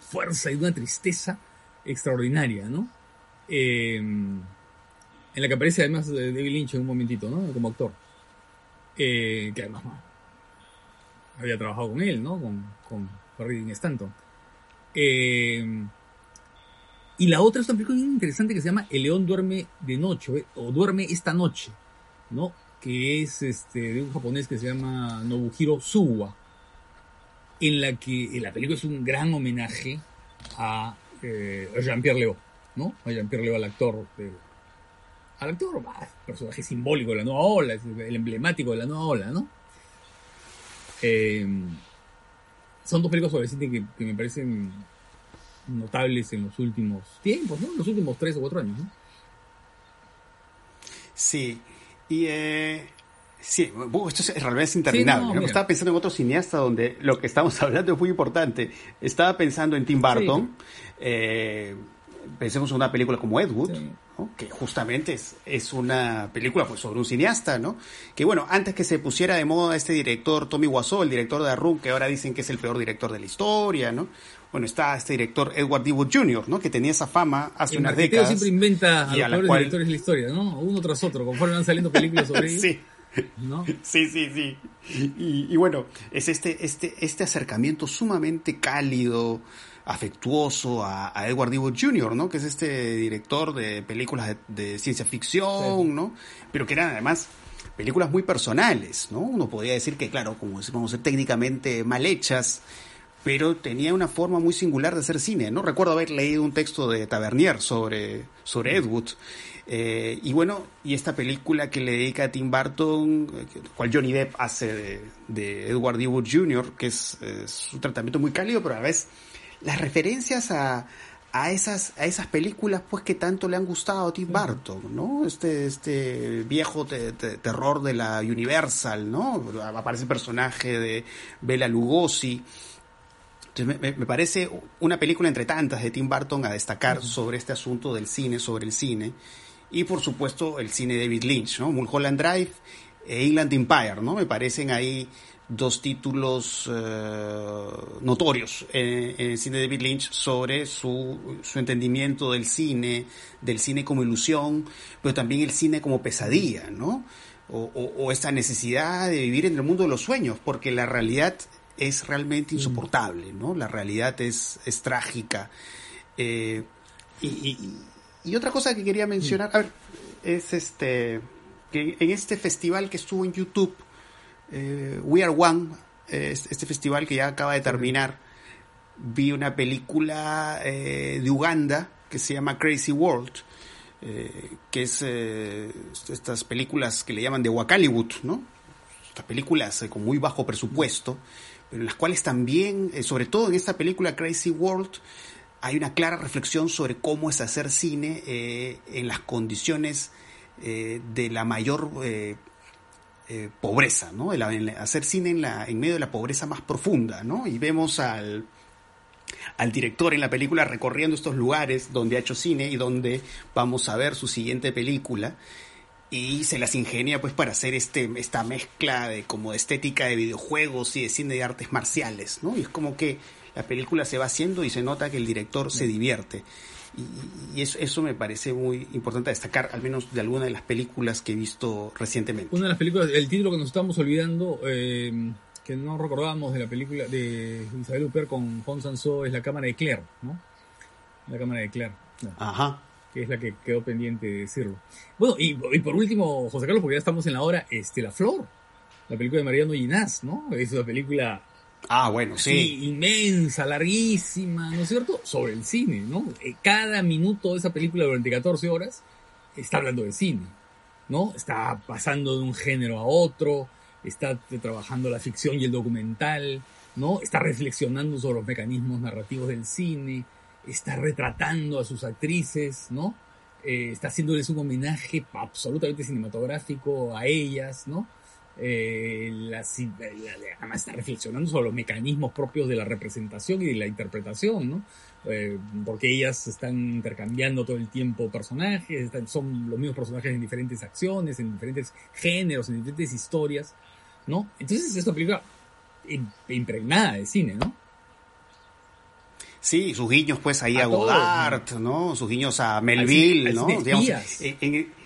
fuerza y una tristeza extraordinaria, ¿no? Eh, en la que aparece además David Lynch en un momentito, ¿no? Como actor. Eh, que además había trabajado con él, ¿no? Con, con Harry Stanton. Eh, y la otra es una película interesante que se llama El león duerme de noche, o duerme esta noche, ¿no? Que es este, de un japonés que se llama Nobuhiro Suwa, en la que la película es un gran homenaje a, eh, Jean-Pierre Léo, ¿no? A Jean-Pierre Léo, al actor, al actor, personaje simbólico de la nueva ola, el emblemático de la nueva ola, ¿no? Em, son dos películas sobre cine que, que, me parecen notables en los últimos tiempos, ¿no? En los últimos tres o cuatro años, ¿no? Sí, y eh, sí, esto es, realmente interminable. estaba pensando en otro cineasta donde lo que estamos *laughs* hablando es muy importante. Estaba pensando en Tim Burton. Eh, pensemos en una película como Ed Wood, que justamente es, es, una película pues, sobre un cineasta, ¿no? Que bueno, antes que se pusiera de moda este director, Tommy Wiseau, el director de Arun, que ahora dicen que es el peor director de la historia, ¿no? Bueno, está este director Edward D. Wood Jr., ¿no? Que tenía esa fama hace unas décadas. siempre inventa a los peores directores de la historia, ¿no? Uno tras otro, conforme van saliendo películas sobre *laughs* ellos. sí. ¿No? Sí, sí, sí. Y, y, bueno, es este, este, este acercamiento sumamente cálido, afectuoso a, Edward D. Wood Jr., ¿no? Que es este director de películas de, ciencia ficción, ¿no? Pero que eran además películas muy personales, ¿no? Uno podría decir que, claro, como decimos, técnicamente mal hechas, pero tenía una forma muy singular de hacer cine, ¿no? Recuerdo haber leído un texto de Tavernier sobre, sobre Ed Wood. Eh, y bueno, y esta película que le dedica a Tim Burton, eh, cual Johnny Depp hace de, de Edward D. Wood Jr., que es, es, un tratamiento muy cálido, pero a la vez las referencias a, a esas, a esas películas pues que tanto le han gustado a Tim Burton, ¿no? Este, este viejo terror de la Universal, ¿no? Aparece el personaje de Bela Lugosi. Entonces me, parece una película entre tantas de Tim Burton a destacar sobre este asunto del cine, sobre el cine. Y por supuesto el cine de David Lynch, ¿no? Mulholland Drive e England Empire, ¿no? Me parecen ahí dos títulos eh, notorios en, el cine de David Lynch sobre su, su, entendimiento del cine, del cine como ilusión, pero también el cine como pesadilla, ¿no? O, o, esta necesidad de vivir en el mundo de los sueños, porque la realidad es realmente insoportable, ¿no? La realidad es, es trágica. Eh, y, y, otra cosa que quería mencionar, a ver, es este, que en este festival que estuvo en YouTube, eh, We Are One, este festival que ya acaba de terminar, vi una película eh, de Uganda que se llama Crazy World, eh, que es estas películas que le llaman de Wakaliwood, ¿no? Estas películas con muy bajo presupuesto, en las cuales también, sobre todo en esta película Crazy World, hay una clara reflexión sobre cómo es hacer cine en las condiciones de la mayor eh, pobreza, ¿no? El, hacer cine en, la, en medio de la pobreza más profunda, ¿no? Y vemos al, al director en la película recorriendo estos lugares donde ha hecho cine y donde vamos a ver su siguiente película y se las ingenia pues para hacer este esta mezcla de como de estética de videojuegos y de cine de artes marciales, ¿no? Y es como que la película se va haciendo y se nota que el director se divierte. Y, eso, me parece muy importante destacar, al menos de alguna de las películas que he visto recientemente. Una de las películas, el título que nos estamos olvidando, eh, que no recordábamos de la película de Isabel Huppert con Juan Sanso, es La Cámara de Claire, ¿no? La Cámara de Claire. Ajá. Que es la que quedó pendiente de decirlo. Bueno, y, por último, José Carlos, porque ya estamos en la hora, este, La Flor, la película de Mariano Ginás, ¿no? Es una película Ah, bueno, sí. Inmensa, larguísima, ¿no es cierto? Sobre el cine, ¿no? Eh, cada minuto de esa película durante 14 horas está hablando de cine, ¿no? Está pasando de un género a otro, está trabajando la ficción y el documental, ¿no? Está reflexionando sobre los mecanismos narrativos del cine, está retratando a sus actrices, ¿no? Eh, está haciéndoles un homenaje absolutamente cinematográfico a ellas, ¿no? eh, la, además está reflexionando sobre los mecanismos propios de la representación y de la interpretación, ¿no? Eh, porque ellas están intercambiando todo el tiempo personajes, son los mismos personajes en diferentes acciones, en diferentes géneros, en diferentes historias, ¿no? Entonces es una película impregnada de cine, ¿no? Sí, sus guiños pues ahí a, Godard, ¿no? Sus guiños a Melville, ¿no? Digamos, en,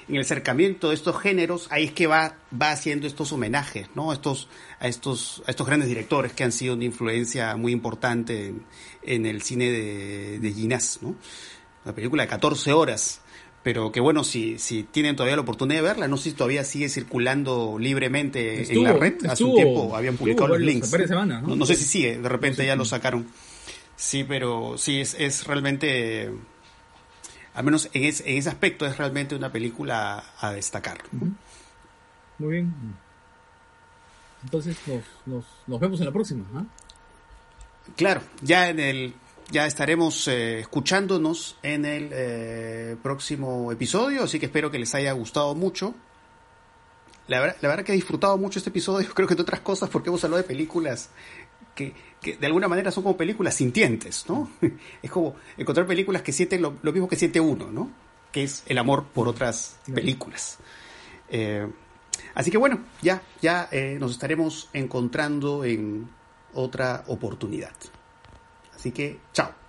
en el acercamiento de estos géneros, ahí es que va, va haciendo estos homenajes, ¿no? Estos, a, estos, a estos grandes directores que han sido una influencia muy importante en, el cine de, de Ginás, ¿no? Una película de 14 horas, pero que bueno, si, si tienen todavía la oportunidad de verla, no sé si todavía sigue circulando libremente en la red. Hace un tiempo habían publicado los links. ¿no? ¿no? sé si sigue, de repente ya lo sacaron. Sí, pero sí, es, es realmente al menos en, ese aspecto es realmente una película a destacar. Muy bien. Entonces nos, vemos en la próxima. Claro, ya en el ya estaremos eh, escuchando,nos en el eh, próximo episodio, así que espero que les haya gustado mucho. La verdad, la verdad que he disfrutado mucho este episodio, *laughs* creo que de otras cosas, porque hemos hablado de películas que, de alguna manera son como películas sintientes, ¿no? *laughs* Es como encontrar películas que sienten lo, mismo que siente uno, ¿no? Que es el amor por otras películas. Eh, así que bueno, ya, ya eh, nos estaremos encontrando en otra oportunidad. Así que, chao.